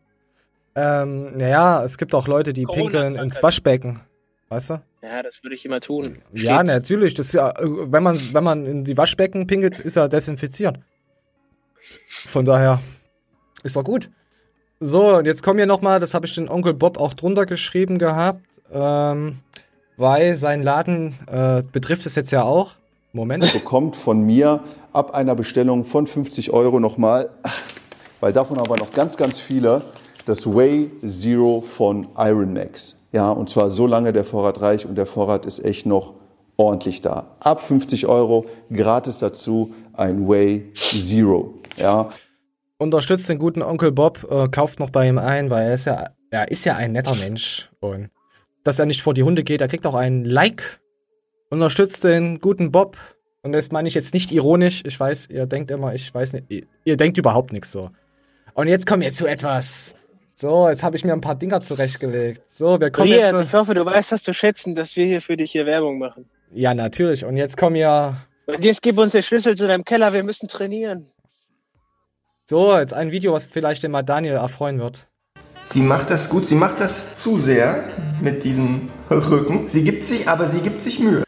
Ähm, naja, es gibt auch Leute, die pinkeln ins Waschbecken. Weißt du? Ja, das würde ich immer tun. Ja, natürlich. Das ist ja, äh, wenn man, wenn man in die Waschbecken pinkelt, ist er desinfiziert. Von daher ist doch gut. So, und jetzt kommen wir noch mal, das habe ich den Onkel Bob auch drunter geschrieben gehabt, ähm, weil sein Laden äh, betrifft es jetzt ja auch. Moment. bekommt von mir ab einer Bestellung von 50 Euro nochmal, weil davon aber noch ganz, ganz viele, das Way Zero von Iron Max. Ja, und zwar so lange der Vorrat reicht und der Vorrat ist echt noch ordentlich da. Ab 50 Euro gratis dazu ein Way Zero. Ja, Unterstützt den guten Onkel Bob, äh, kauft noch bei ihm ein, weil er ist ja, er ist ja ein netter Mensch. Und dass er nicht vor die Hunde geht, er kriegt auch ein Like. Unterstützt den guten Bob. Und das meine ich jetzt nicht ironisch. Ich weiß, ihr denkt immer, ich weiß nicht, ihr, ihr denkt überhaupt nichts so. Und jetzt kommen wir zu etwas. So, jetzt habe ich mir ein paar Dinger zurechtgelegt. So, wir kommen Riad, jetzt. ich hoffe, du weißt das zu schätzen, dass wir hier für dich hier Werbung machen. Ja, natürlich. Und jetzt kommen wir. Und jetzt gib uns den Schlüssel zu deinem Keller, wir müssen trainieren. So, jetzt ein Video, was vielleicht den mal Daniel erfreuen wird. Sie macht das gut, sie macht das zu sehr mit diesem Rücken. Sie gibt sich, aber sie gibt sich Mühe.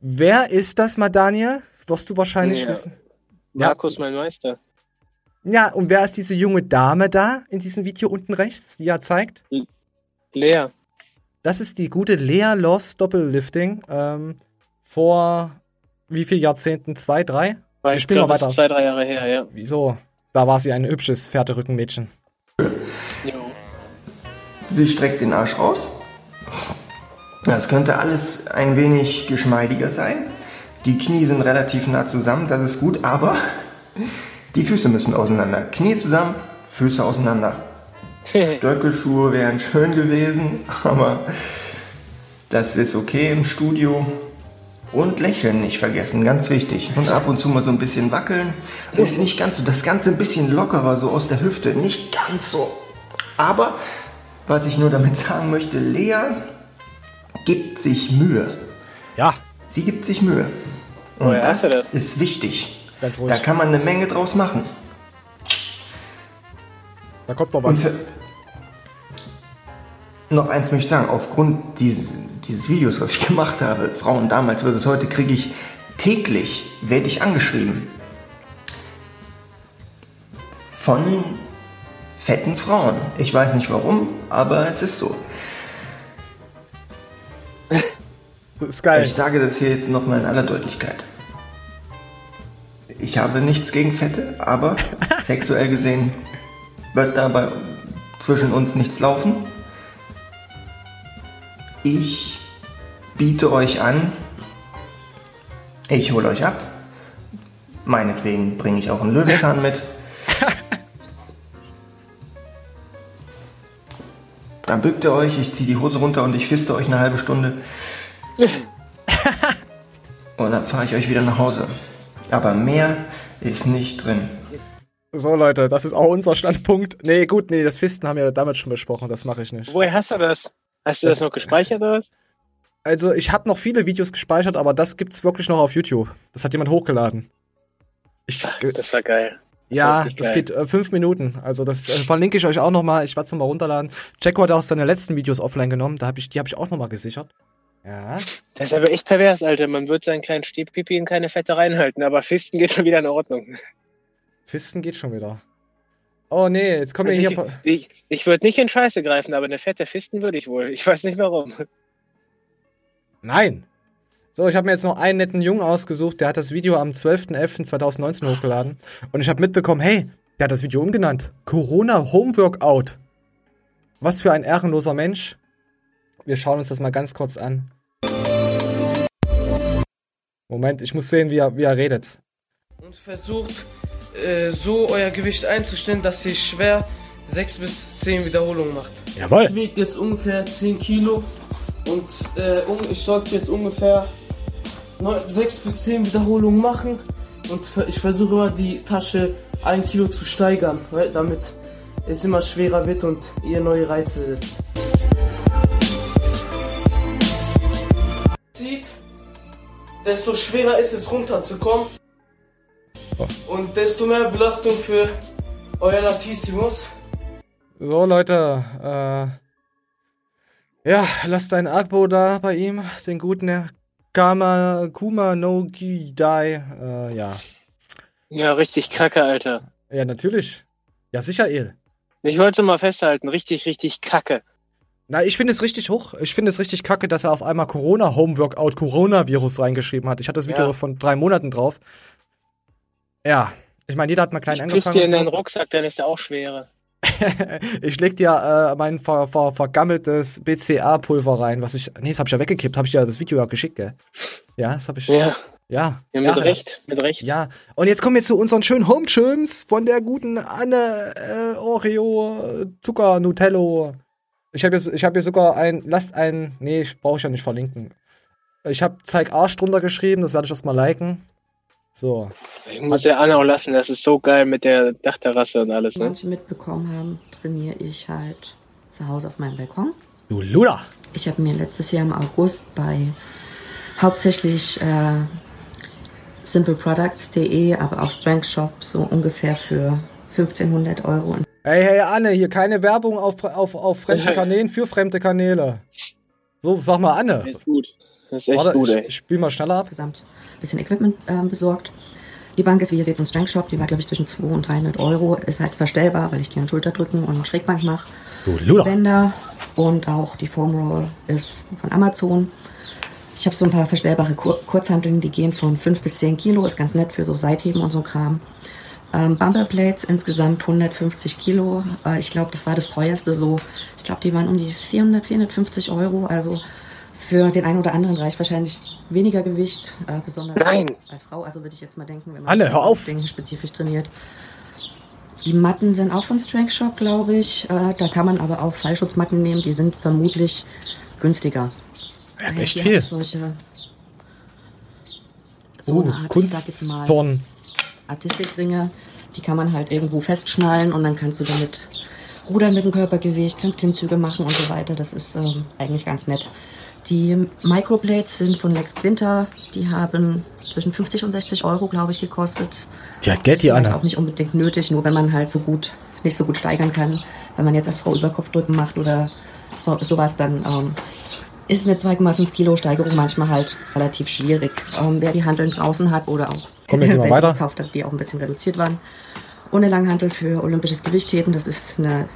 Wer ist das mal, Daniel? Wirst du wahrscheinlich Ja. wissen. Ja. Markus, mein Meister. Ja, und wer ist diese junge Dame da in diesem Video unten rechts, die er zeigt? Lea. Das ist die gute Lea Loves Doppellifting. Ähm, vor wie viel Jahrzehnten? Zwei, drei? Weil ich mal das weiter. ist zwei, drei Jahre her, ja. Wieso? Da war sie ein hübsches Pferderückenmädchen. Jo. Sie streckt den Arsch raus. Das könnte alles ein wenig geschmeidiger sein. Die Knie sind relativ nah zusammen, das ist gut, aber die Füße müssen auseinander. Knie zusammen, Füße auseinander. Stöckelschuhe wären schön gewesen, aber das ist okay im Studio. Und lächeln nicht vergessen, ganz wichtig. Und ab und zu mal so ein bisschen wackeln. Und nicht ganz so, das Ganze ein bisschen lockerer, so aus der Hüfte. Nicht ganz so. Aber, was ich nur damit sagen möchte, Lea gibt sich Mühe. Ja, Sie gibt sich Mühe. Und Woher das, das? ist wichtig. Ganz Da ruhig. kann man eine Menge draus machen. Da kommt noch Und was. für, noch eins möchte ich sagen, aufgrund dieses, dieses Videos, was ich gemacht habe, Frauen damals versus heute, kriege ich täglich, werde ich angeschrieben. Von fetten Frauen. Ich weiß nicht warum, aber es ist so. Das ist geil. Ich sage das hier jetzt nochmal in aller Deutlichkeit. Ich habe nichts gegen Fette, aber sexuell gesehen wird dabei zwischen uns nichts laufen. Ich biete euch an, ich hole euch ab. Meinetwegen bringe ich auch einen Löwenzahn mit. Dann bückt ihr euch, ich ziehe die Hose runter und ich fiste euch eine halbe Stunde. und dann fahre ich euch wieder nach Hause. Aber mehr ist nicht drin. So, Leute, das ist auch unser Standpunkt. Nee, gut, nee, das Fisten haben wir damals schon besprochen, das mache ich nicht. Woher hast du das? Hast du das, Das- noch gespeichert oder was? Also, ich habe noch viele Videos gespeichert, aber das gibt's wirklich noch auf YouTube. Das hat jemand hochgeladen. Ich, Das war geil. ja, das geil. geht äh, fünf Minuten. Also, das äh, verlinke ich euch auch nochmal. Ich werde es nochmal runterladen. Jacko hat auch seine letzten Videos offline genommen. Da hab ich, die habe ich auch nochmal gesichert. Ja. Das ist aber echt pervers, Alter. Man wird seinen kleinen Stiefpipi in keine Fette reinhalten, aber Fisten geht schon wieder in Ordnung. Fisten geht schon wieder. Oh nee, jetzt kommen wir Also hier. pa- ich ich, ich würde nicht in Scheiße greifen, aber eine fette Fisten würde ich wohl. Ich weiß nicht warum. Nein. So, ich habe mir jetzt noch einen netten Jungen ausgesucht, der hat das Video am 12.11.2019 hochgeladen. Und ich habe mitbekommen, hey, der hat das Video umgenannt. Corona Home Workout. Was für ein ehrenloser Mensch. Wir schauen uns das mal ganz kurz an. Moment, ich muss sehen, wie er, wie er redet. und versucht äh, so euer Gewicht einzustellen, dass ihr schwer 6 bis 10 Wiederholungen macht. Jawohl. Ich wiege jetzt ungefähr 10 Kilo und äh, ich sollte jetzt ungefähr 6 bis 10 Wiederholungen machen und ich versuche immer die Tasche 1 Kilo zu steigern, weil, damit es immer schwerer wird und ihr neue Reize setzt. Zieht, desto schwerer ist es runterzukommen und desto mehr Belastung für euer Latissimus. So, Leute, äh. Ja, lasst ein Agbo da bei ihm, den guten Herr Kama, Kuma no Gidai. Äh, ja. Ja, richtig kacke, Alter. Ja, natürlich. Ja, sicher, El. Ich wollte mal festhalten, richtig, richtig kacke. Na, ich finde es richtig hoch. Ich finde es richtig kacke, dass er auf einmal Corona Home Workout Coronavirus reingeschrieben hat. Ich hatte das Video Ja. von drei Monaten drauf. Ja, ich meine, jeder hat mal klein Piss angefangen. dir in deinen. Rucksack, dann ist der auch schwerer. Ich leg dir äh, mein ver, ver, vergammeltes BCA-Pulver rein, was ich. Nee, das habe ich ja weggekippt, habe ich dir das Video ja geschickt, gell? Ja, das habe ich. Ja. Ja. Ja, mit Recht, mit Recht. Ja. Und jetzt kommen wir zu unseren schönen Home Chilms von der guten Anne äh, Oreo Zucker Nutello. Ich habe jetzt, ich habe hier sogar ein, lasst ein, nee, ich brauche ja nicht verlinken. Ich habe zeig Arsch drunter geschrieben, das werde ich erstmal liken. So. Ich muss ja Anne auch lassen, das ist so geil mit der Dachterrasse und alles, ne? manche mitbekommen haben, trainiere ich halt zu Hause auf meinem Balkon. Du Luder. Ich habe mir letztes Jahr im August bei hauptsächlich äh, simpleproducts.de, aber auch Strength Shop so ungefähr für 1500 Euro. Hey, hey, Anne, hier keine Werbung auf, auf, auf fremden Kanälen für fremde Kanäle. So, sag mal, Anne. Das ist gut. Das ist echt Warte, gut, ich, ey. ich spiel mal schneller ab. Insgesamt ein bisschen Equipment ähm, besorgt. Die Bank ist, wie ihr seht, von Strength Shop. Die war, glaube ich, zwischen 200 und 300 Euro. Ist halt verstellbar, weil ich gerne Schulterdrücken und Schrägbank mache. Du Luder. Bänder und auch die Foam Roll ist von Amazon. Ich habe so ein paar verstellbare Kur Kurzhanteln, die gehen von 5 bis 10 Kilo. Ist ganz nett für so Seitheben und so Kram. Ähm, Bumper Plates insgesamt 150 Kilo. Äh, ich glaube, das war das teuerste so. Ich glaube, die waren um die 400, 450 Euro. Also für den einen oder anderen reicht wahrscheinlich weniger Gewicht, äh, besonders Nein. als Frau. Also würde ich jetzt mal denken, wenn man Anne, hör auf. Dinge spezifisch trainiert. Die Matten sind auch von Strength Shop, glaube ich. Äh, da kann man aber auch Fallschutzmatten nehmen. Die sind vermutlich günstiger. Er Äh, echt viel. Solche, so Oh, jetzt mal, Kunstturn. Artistikringe. Die kann man halt irgendwo festschnallen und dann kannst du damit rudern mit dem Körpergewicht, kannst Klimmzüge machen und so weiter. Das ist ähm, eigentlich ganz nett. Die Microplates sind von Lex Quinter. Die haben zwischen 50 und 60 Euro, glaube ich, gekostet. Die hat Geld, die Vielleicht Anne. auch nicht unbedingt nötig, nur wenn man halt so gut, nicht so gut steigern kann. Wenn man jetzt als Frau Überkopfdrücken macht oder so, sowas, dann ähm, ist eine 2,5 Kilo Steigerung manchmal halt relativ schwierig. Ähm, wer die Handeln draußen hat oder auch Komm, jetzt gehen wir welche weiter. gekauft hat, die auch ein bisschen reduziert waren. Eine Langhantel für olympisches Gewichtheben, das ist eine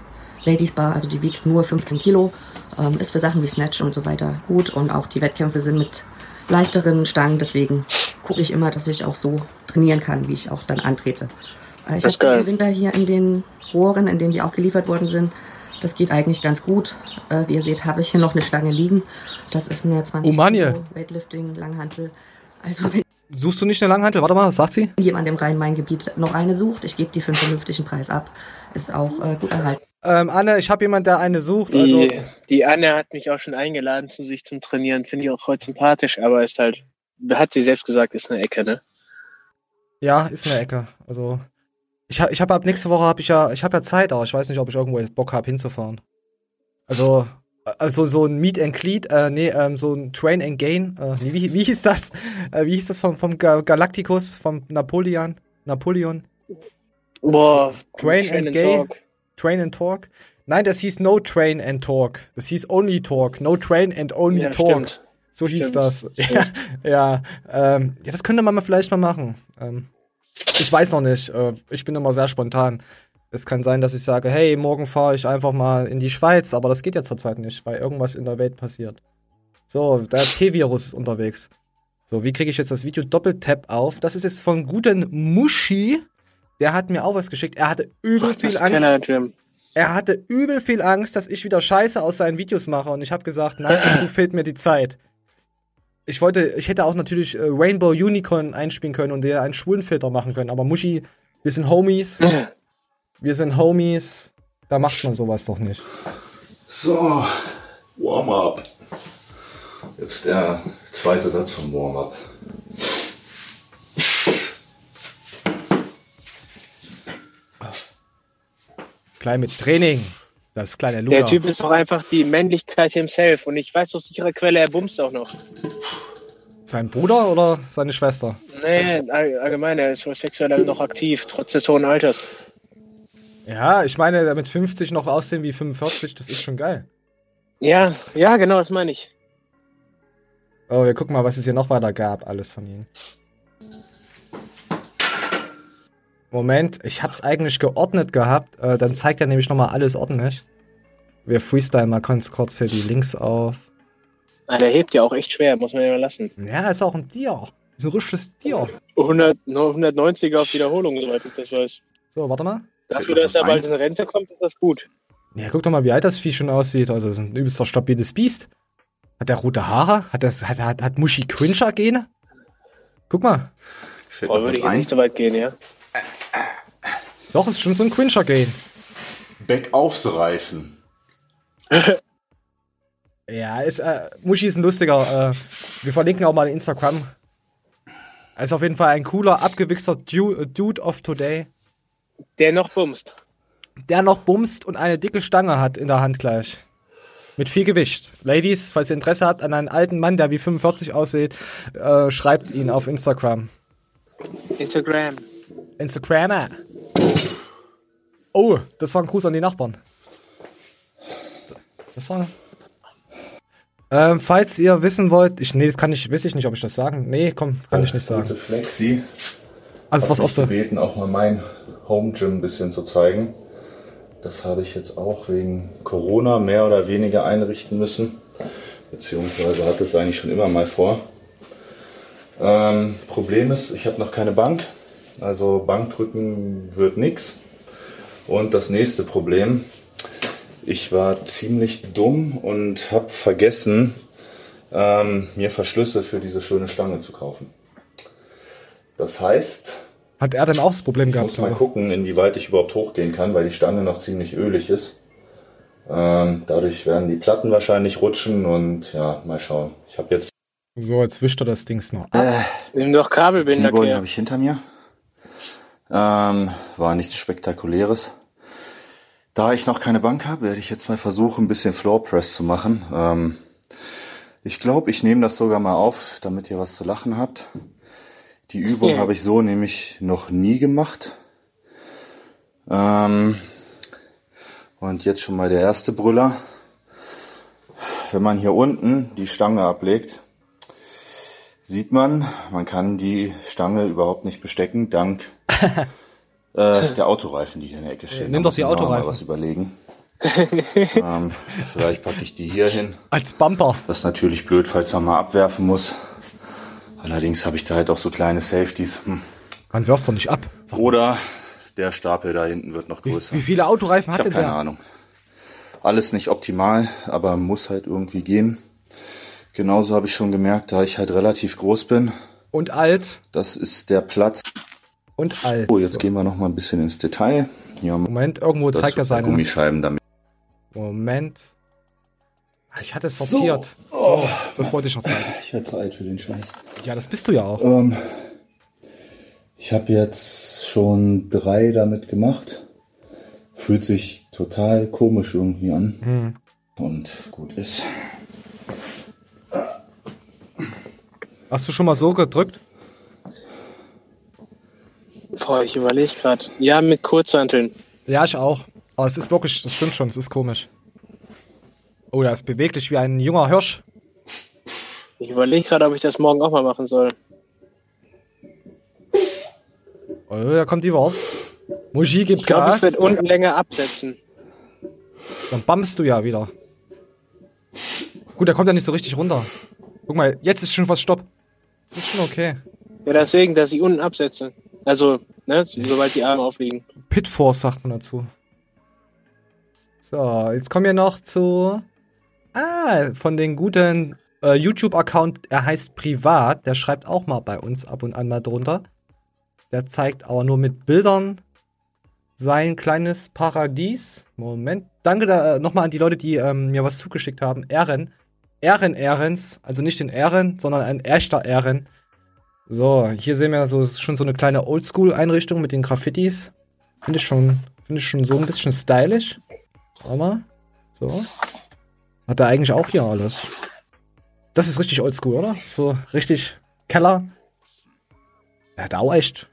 Ladies Bar, also die wiegt nur 15 Kilo, ähm, ist für Sachen wie Snatch und so weiter gut und auch die Wettkämpfe sind mit leichteren Stangen, deswegen gucke ich immer, dass ich auch so trainieren kann, wie ich auch dann antrete. Äh, ich habe im Winter hier in den Rohren, in denen die auch geliefert worden sind, das geht eigentlich ganz gut. Äh, wie ihr seht, habe ich hier noch eine Stange liegen. Das ist eine 20 Oh Mann, hier. Kilo Weightlifting Langhantel. Also wenn Suchst du nicht eine Langhantel? Warte mal, was sagt sie? jemand im Rhein-Main-Gebiet noch eine sucht, ich gebe die für einen vernünftigen Preis ab. Ist auch äh, gut erhalten. Ähm, Anne, ich habe jemand, der eine sucht. Die, Also, die Anne hat mich auch schon eingeladen zu sich zum Trainieren. Finde ich auch voll sympathisch, aber ist halt, hat sie selbst gesagt, ist eine Ecke, ne? ja, ist eine Ecke. Also, ich habe ich hab ab nächste Woche habe ich ja, ich habe ja Zeit, aber ich weiß nicht, ob ich irgendwo Bock habe hinzufahren. Also, also so ein Meet and Cleat, äh, nee, ähm, so ein Train and Gain, äh, wie, wie hieß das? Äh, wie hieß das vom, vom Ga- Galacticus, vom Napoleon? Napoleon? Boah, Train, Train and and Gay? Talk. Train and Talk? Nein, das hieß No Train and Talk. Das hieß Only Talk. No Train and Only Ja, Talk. stimmt. So hieß Stimmt. das. Ja, ja, ähm, ja, das könnte man mal vielleicht mal machen. Ähm, ich weiß noch nicht. Äh, ich bin immer sehr spontan. Es kann sein, dass ich sage, hey, morgen fahre ich einfach mal in die Schweiz, aber das geht ja zurzeit nicht, weil irgendwas in der Welt passiert. So, der T-Virus ist unterwegs. So, wie kriege ich jetzt das Video Doppeltap auf? Das ist jetzt von guten Mushi. Der hat mir auch was geschickt. Er hatte übel viel Das Angst. Jim. Er hatte übel viel Angst, dass ich wieder Scheiße aus seinen Videos mache und ich habe gesagt, nein, dazu fehlt mir die Zeit. Ich wollte, ich hätte auch natürlich äh, Rainbow Unicorn einspielen können und der einen Schwulenfilter machen können, aber Muschi, wir sind Homies. wir sind Homies. Da macht man sowas doch nicht. So, Warm-up. Jetzt der zweite Satz vom Warm-up. Klein mit Training. Das kleine Luca. Der Typ ist doch einfach die Männlichkeit himself und ich weiß aus sicherer Quelle, er bumst auch noch. Sein Bruder oder seine Schwester? Nee, all- allgemein, er ist wohl sexuell noch aktiv, trotz des hohen Alters. Ja, ich meine, der mit 50 noch aussehen wie 45, das ist schon geil. Ja, ja, genau, das meine ich. Oh, wir gucken mal, was es hier noch weiter gab, alles von ihnen. Moment, ich hab's eigentlich geordnet gehabt. Äh, dann zeigt er nämlich nochmal alles ordentlich. Wir freestylen mal ganz kurz hier die Links auf. Ah, der hebt ja auch echt schwer, muss man ja mal lassen. Ja, ist auch ein Tier. Ist ein richtiges Tier. 100, 190er auf Wiederholung, soweit ich das weiß. So, warte mal. Dafür, dass er bald in Rente kommt, ist das gut. Ja, guck doch mal, wie alt das Vieh schon aussieht. Also, das ist ein übelster stabiles Biest. Hat der rote Haare? Hat, das, hat, hat, hat Muschi Quincher-Gene? Guck mal. Oh, würde ich jetzt nicht so weit gehen, ja. Doch, ist schon so ein Quincher-Gene. Backaufsreifen. Ja, ist, äh, Muschi ist ein lustiger. Äh, wir verlinken auch mal Instagram. Er ist auf jeden Fall ein cooler, abgewichster Du- Dude of Today. Der noch bumst. Der noch bumst und eine dicke Stange hat in der Hand gleich. Mit viel Gewicht. Ladies, falls ihr Interesse habt an einen alten Mann, der wie 45 aussieht, äh, schreibt ihn auf Instagram. Instagram. Instagrammer. Oh, das war ein Gruß an die Nachbarn. Das war. Ähm, falls ihr wissen wollt, ich, nee, das kann ich, weiß ich nicht, ob ich das sagen. Nee, komm, kann ich nicht sagen. Gute Flexi. Alles was aus der. gebeten, auch mal mein Home Gym ein bisschen zu zeigen. Das habe ich jetzt auch wegen Corona mehr oder weniger einrichten müssen. Beziehungsweise hatte es eigentlich schon immer mal vor. Ähm, Problem ist, ich habe noch keine Bank. Also Bankdrücken wird nix. Und das nächste Problem, ich war ziemlich dumm und habe vergessen, ähm, mir Verschlüsse für diese schöne Stange zu kaufen. Das heißt, Hat er denn auch das Problem ich gehabt? muss mal oder? gucken, inwieweit ich überhaupt hochgehen kann, weil die Stange noch ziemlich ölig ist. Ähm, dadurch werden die Platten wahrscheinlich rutschen und ja, mal schauen. Ich habe jetzt So, jetzt wischt er das Dings noch. Äh, Nimm doch Kabelbinder, Claire. habe ich hinter mir. Ähm, war nichts Spektakuläres. Da ich noch keine Bank habe, werde ich jetzt mal versuchen, ein bisschen Floor Press zu machen. Ähm, ich glaube, ich nehme das sogar mal auf, damit ihr was zu lachen habt. Die Übung Ja. habe ich so nämlich noch nie gemacht. Ähm, und jetzt schon mal der erste Brüller. Wenn man hier unten die Stange ablegt, sieht man, man kann die Stange überhaupt nicht bestecken, dank äh, der Autoreifen, die hier in der Ecke stehen. nimm Da doch die muss ich mir auch mal Autoreifen. was überlegen. ähm, vielleicht packe ich die hier hin. Als Bumper. Das ist natürlich blöd, falls man mal abwerfen muss. Allerdings habe ich da halt auch so kleine Safeties. Hm. Man wirft doch nicht ab. Oder der Stapel da hinten wird noch größer. Wie viele Autoreifen Ich hat habe denn keine der? Ahnung. Alles nicht optimal, aber muss halt irgendwie gehen. Genauso habe ich schon gemerkt, da ich halt relativ groß bin. Und alt. Das ist der Platz. und alt. Oh, jetzt gehen wir noch mal ein bisschen ins Detail. Ja, Moment, irgendwo zeigt er seine Gummischeiben damit. Moment. Ich hatte es sortiert. So, das wollte ich noch zeigen. Ich werde zu alt für den Scheiß. Ja, das bist du ja auch. Ähm, ich habe jetzt schon drei damit gemacht. Fühlt sich total komisch irgendwie an. Hm. Und gut ist. Hast du schon mal so gedrückt? Boah, ich überlege gerade. Ja, mit Kurzhanteln. Ja, ich auch. Aber es ist wirklich, das stimmt schon, es ist komisch. Oh, der ist beweglich wie ein junger Hirsch. Ich überlege gerade, ob ich das morgen auch mal machen soll. Oh, da kommt die was. Muji gibt Ich glaube, ich Gas. werde unten länger absetzen. Dann bummst du ja wieder. Gut, der kommt ja nicht so richtig runter. Guck mal, jetzt ist schon fast Stopp. Das ist schon okay. Ja, deswegen, dass ich unten absetze. Also, ne, sobald die Arme aufliegen. Pitforce sagt man dazu. So, jetzt kommen wir noch zu. Ah, von den guten äh, YouTube-Account, er heißt Privat, der schreibt auch mal bei uns ab und an mal drunter. Der zeigt aber nur mit Bildern sein kleines Paradies. Moment. Danke da, äh, nochmal an die Leute, die ähm, mir was zugeschickt haben. Ehren. Ehren Ehrens. Also nicht den Ehren, sondern ein echter Ehren. So, hier sehen wir so schon so eine kleine Oldschool-Einrichtung mit den Graffitis. Finde ich schon, finde ich schon so ein bisschen stylisch. Warte mal. So. Hat er eigentlich auch hier alles. Das ist richtig oldschool, oder? So richtig Keller. Er hat auch echt.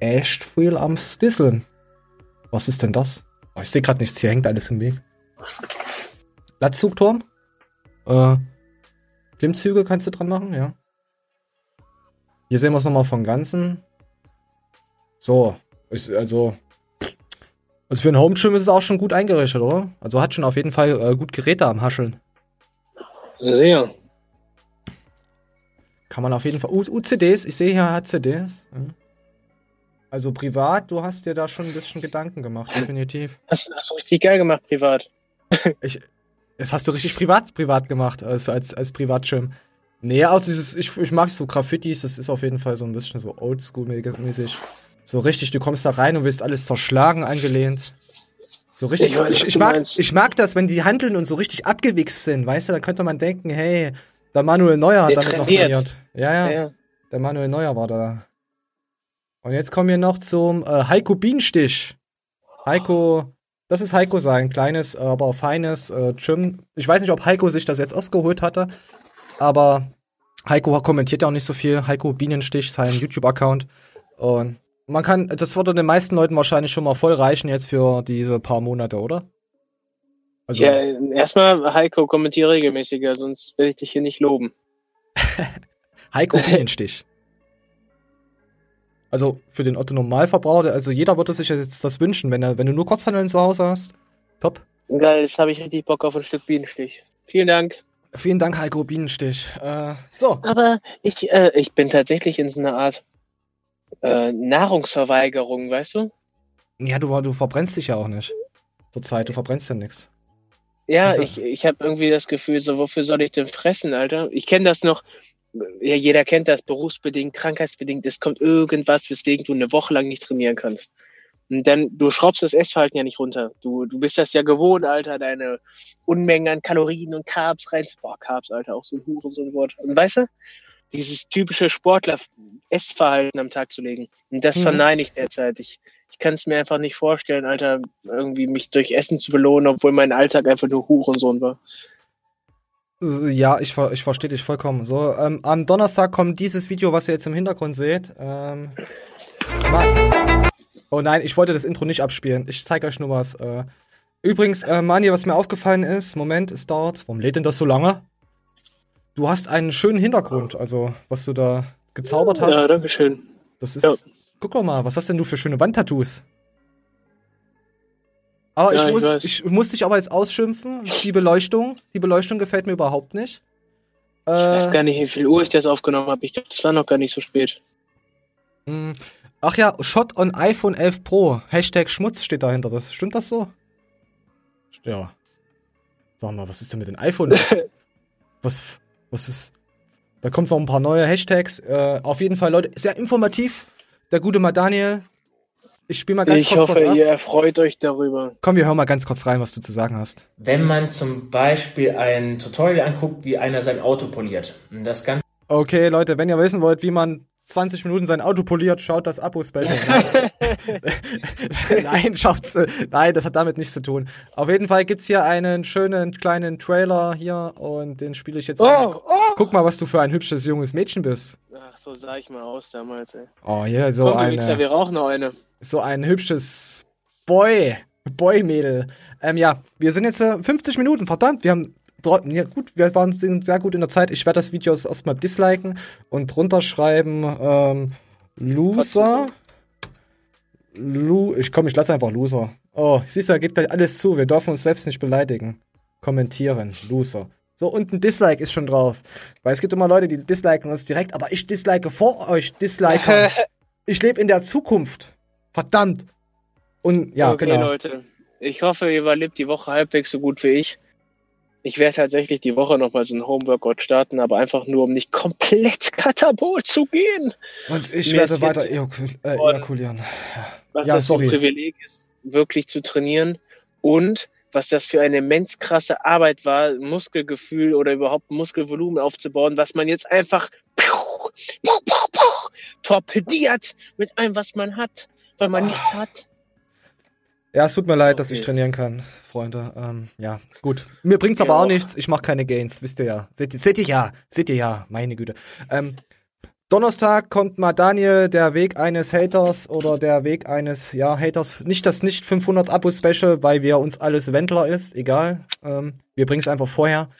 Echt viel am Stisseln. Was ist denn das? Oh, ich sehe gerade nichts. Hier hängt alles im Weg. Latzugturm. Äh. Klimmzüge kannst du dran machen, ja. Hier sehen wir es nochmal von Ganzen. So. Ist also. Also für ein Home Gym ist es auch schon gut eingerichtet, oder? Also hat schon auf jeden Fall äh, gut Geräte am Hascheln. Sehr. Kann man auf jeden Fall. U UCDs, ich sehe hier er hat CDs. Ja. Also privat, du hast dir da schon ein bisschen Gedanken gemacht, definitiv. Hast, hast du richtig geil gemacht, privat. Ich, das hast du richtig privat, privat gemacht, als, als, als Privatschirm. Nee, auch dieses, ich, ich mag so Graffitis, das ist auf jeden Fall so ein bisschen so oldschool-mäßig. So richtig, du kommst da rein und wirst alles zerschlagen angelehnt. So richtig. Ich weiß, Ich, ich, mag, meinst. ich mag das, wenn die Handeln und so richtig abgewichst sind, weißt du, dann könnte man denken, hey, der Manuel Neuer hat Der damit noch trainiert. trainiert. Ja, ja, Ja. Der Manuel Neuer war da. Und jetzt kommen wir noch zum äh, Heiko Bienenstich. Heiko, das ist Heiko sein kleines, aber feines äh, Gym. Ich weiß nicht, ob Heiko sich das jetzt ausgeholt hatte, aber Heiko kommentiert ja auch nicht so viel. Heiko Bienenstich, sein YouTube-Account. Und man kann, das würde den meisten Leuten wahrscheinlich schon mal voll reichen jetzt für diese paar Monate, oder? Also, ja, erstmal, Heiko, kommentiere regelmäßiger, sonst will ich dich hier nicht loben. Heiko Bienenstich. Also für den Otto Normalverbraucher, also jeder würde sich jetzt das wünschen, wenn, er, wenn du nur Kurzhandeln zu Hause hast. Top. Geil, jetzt habe ich richtig Bock auf ein Stück Bienenstich. Vielen Dank. Vielen Dank, Heiko Bienenstich. Äh, so. Aber ich, äh, ich bin tatsächlich in so einer Art äh, Nahrungsverweigerung, weißt du? Ja, du, du verbrennst dich ja auch nicht. Zurzeit, du verbrennst ja nichts. Ja, Also- ich, ich habe irgendwie das Gefühl, so, wofür soll ich denn fressen, Alter? Ich kenne das noch, ja, jeder kennt das, berufsbedingt, krankheitsbedingt, es kommt irgendwas, weswegen du eine Woche lang nicht trainieren kannst. Und dann, du schraubst das Essverhalten ja nicht runter. Du, du bist das ja gewohnt, Alter, deine Unmengen an Kalorien und Carbs rein. Boah, Carbs, Alter, auch so ein Huren, so ein Wort. Und weißt du, dieses typische Sportler-Essverhalten am Tag zu legen. Und das Mhm. verneine ich derzeit. Ich, ich kann es mir einfach nicht vorstellen, Alter, irgendwie mich durch Essen zu belohnen, obwohl mein Alltag einfach nur Hurensohn war. Ja, ich, ich verstehe dich vollkommen. So, ähm, am Donnerstag kommt dieses Video, was ihr jetzt im Hintergrund seht. Ähm, oh nein, ich wollte das Intro nicht abspielen. Ich zeige euch nur was. Äh, übrigens, äh, Mani, was mir aufgefallen ist, Moment, es dauert. Warum lädt denn das so lange? Du hast einen schönen Hintergrund, also was du da gezaubert hast. Ja, danke schön. Das ist. Ja. Guck doch mal, was hast denn du für schöne Wandtattoos? Aber Ja, ich, ich muss, weiß. ich, muss dich aber jetzt ausschimpfen. Die Beleuchtung, die Beleuchtung gefällt mir überhaupt nicht. Ich weiß Äh, gar nicht, wie viel Uhr ich das aufgenommen habe. Ich glaube, das war noch gar nicht so spät. mh, ach ja, Shot on iPhone 11 Pro. Hashtag Schmutz steht dahinter. Das, stimmt das so? Ja. Sag mal, was ist denn mit dem iPhone? was, was ist. Da kommt noch ein paar neue Hashtags. Äh, auf jeden Fall, Leute, sehr informativ. Der gute mal Daniel. Ich spiele mal ganz Ich kurz was hoffe, ab. ihr erfreut euch darüber. Komm, wir hören mal ganz kurz rein, was du zu sagen hast. Wenn man zum Beispiel ein Tutorial anguckt, wie einer sein Auto poliert. Das Ganze Okay, Leute, wenn ihr wissen wollt, wie man 20 Minuten sein Auto poliert, schaut das Abo-Special. nein, schaut's. Nein, das hat damit nichts zu tun. Auf jeden Fall gibt's hier einen schönen kleinen Trailer hier und den spiele ich jetzt Oh, an. Guck mal, was du für ein hübsches junges Mädchen bist. Ach, so sah ich mal aus damals, ey. Oh, hier so Komm, eine, wir rauchen noch eine. so ein hübsches Boy, Boy-Mädel. Ähm, ja, wir sind jetzt äh, 50 Minuten, verdammt, wir haben ja, gut, wir waren sehr gut in der Zeit. Ich werde das Video erstmal disliken und drunter schreiben, ähm, Loser. Lu, ich komm, ich lasse einfach Loser. Oh, siehst du, da geht gleich alles zu. Wir dürfen uns selbst nicht beleidigen. Kommentieren, Loser. So, und ein Dislike ist schon drauf. Weil es gibt immer Leute, die disliken uns direkt, aber ich dislike vor euch Disliker. ich lebe in der Zukunft. Verdammt. Und ja, okay, genau. Leute. Ich hoffe, ihr überlebt die Woche halbwegs so gut wie ich. Ich werde tatsächlich die Woche nochmal so ein Homeworkout starten, aber einfach nur, um nicht komplett katabol zu gehen. Und ich Mir werde weiter ejakul äh, ejakulieren. was Ja, das für sorry. ein Privileg ist, wirklich zu trainieren und was das für eine immens krasse Arbeit war, Muskelgefühl oder überhaupt Muskelvolumen aufzubauen, was man jetzt einfach piu, piu, piu, torpediert mit allem, was man hat, weil man nichts hat. Ja, es tut mir leid, dass ich Okay. trainieren kann, Freunde. Ähm, ja, gut. Mir bringt's Ja. aber auch nichts. Ich mache keine Gains, wisst ihr ja. Seht ihr, seht ihr ja, seht ihr ja, meine Güte. Ähm, Donnerstag kommt mal Daniel, der Weg eines Haters oder der Weg eines, ja, Haters. Nicht das nicht 500 Abo-Special, weil wir uns alles Wendler ist, egal. Ähm, wir bringen es einfach vorher.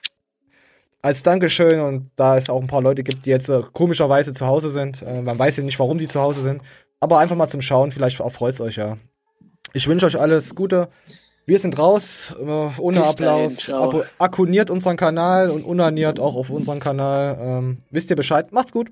Als Dankeschön und da es auch ein paar Leute gibt, die jetzt äh, komischerweise zu Hause sind. Äh, man weiß ja nicht, warum die zu Hause sind. Aber einfach mal zum Schauen, vielleicht erfreut's euch ja. Ich wünsche euch alles Gute. Wir sind raus, äh, ohne Bis Applaus. Abo abonniert unseren Kanal und unaniert auch auf unseren Kanal. Ähm, wisst ihr Bescheid? Macht's gut.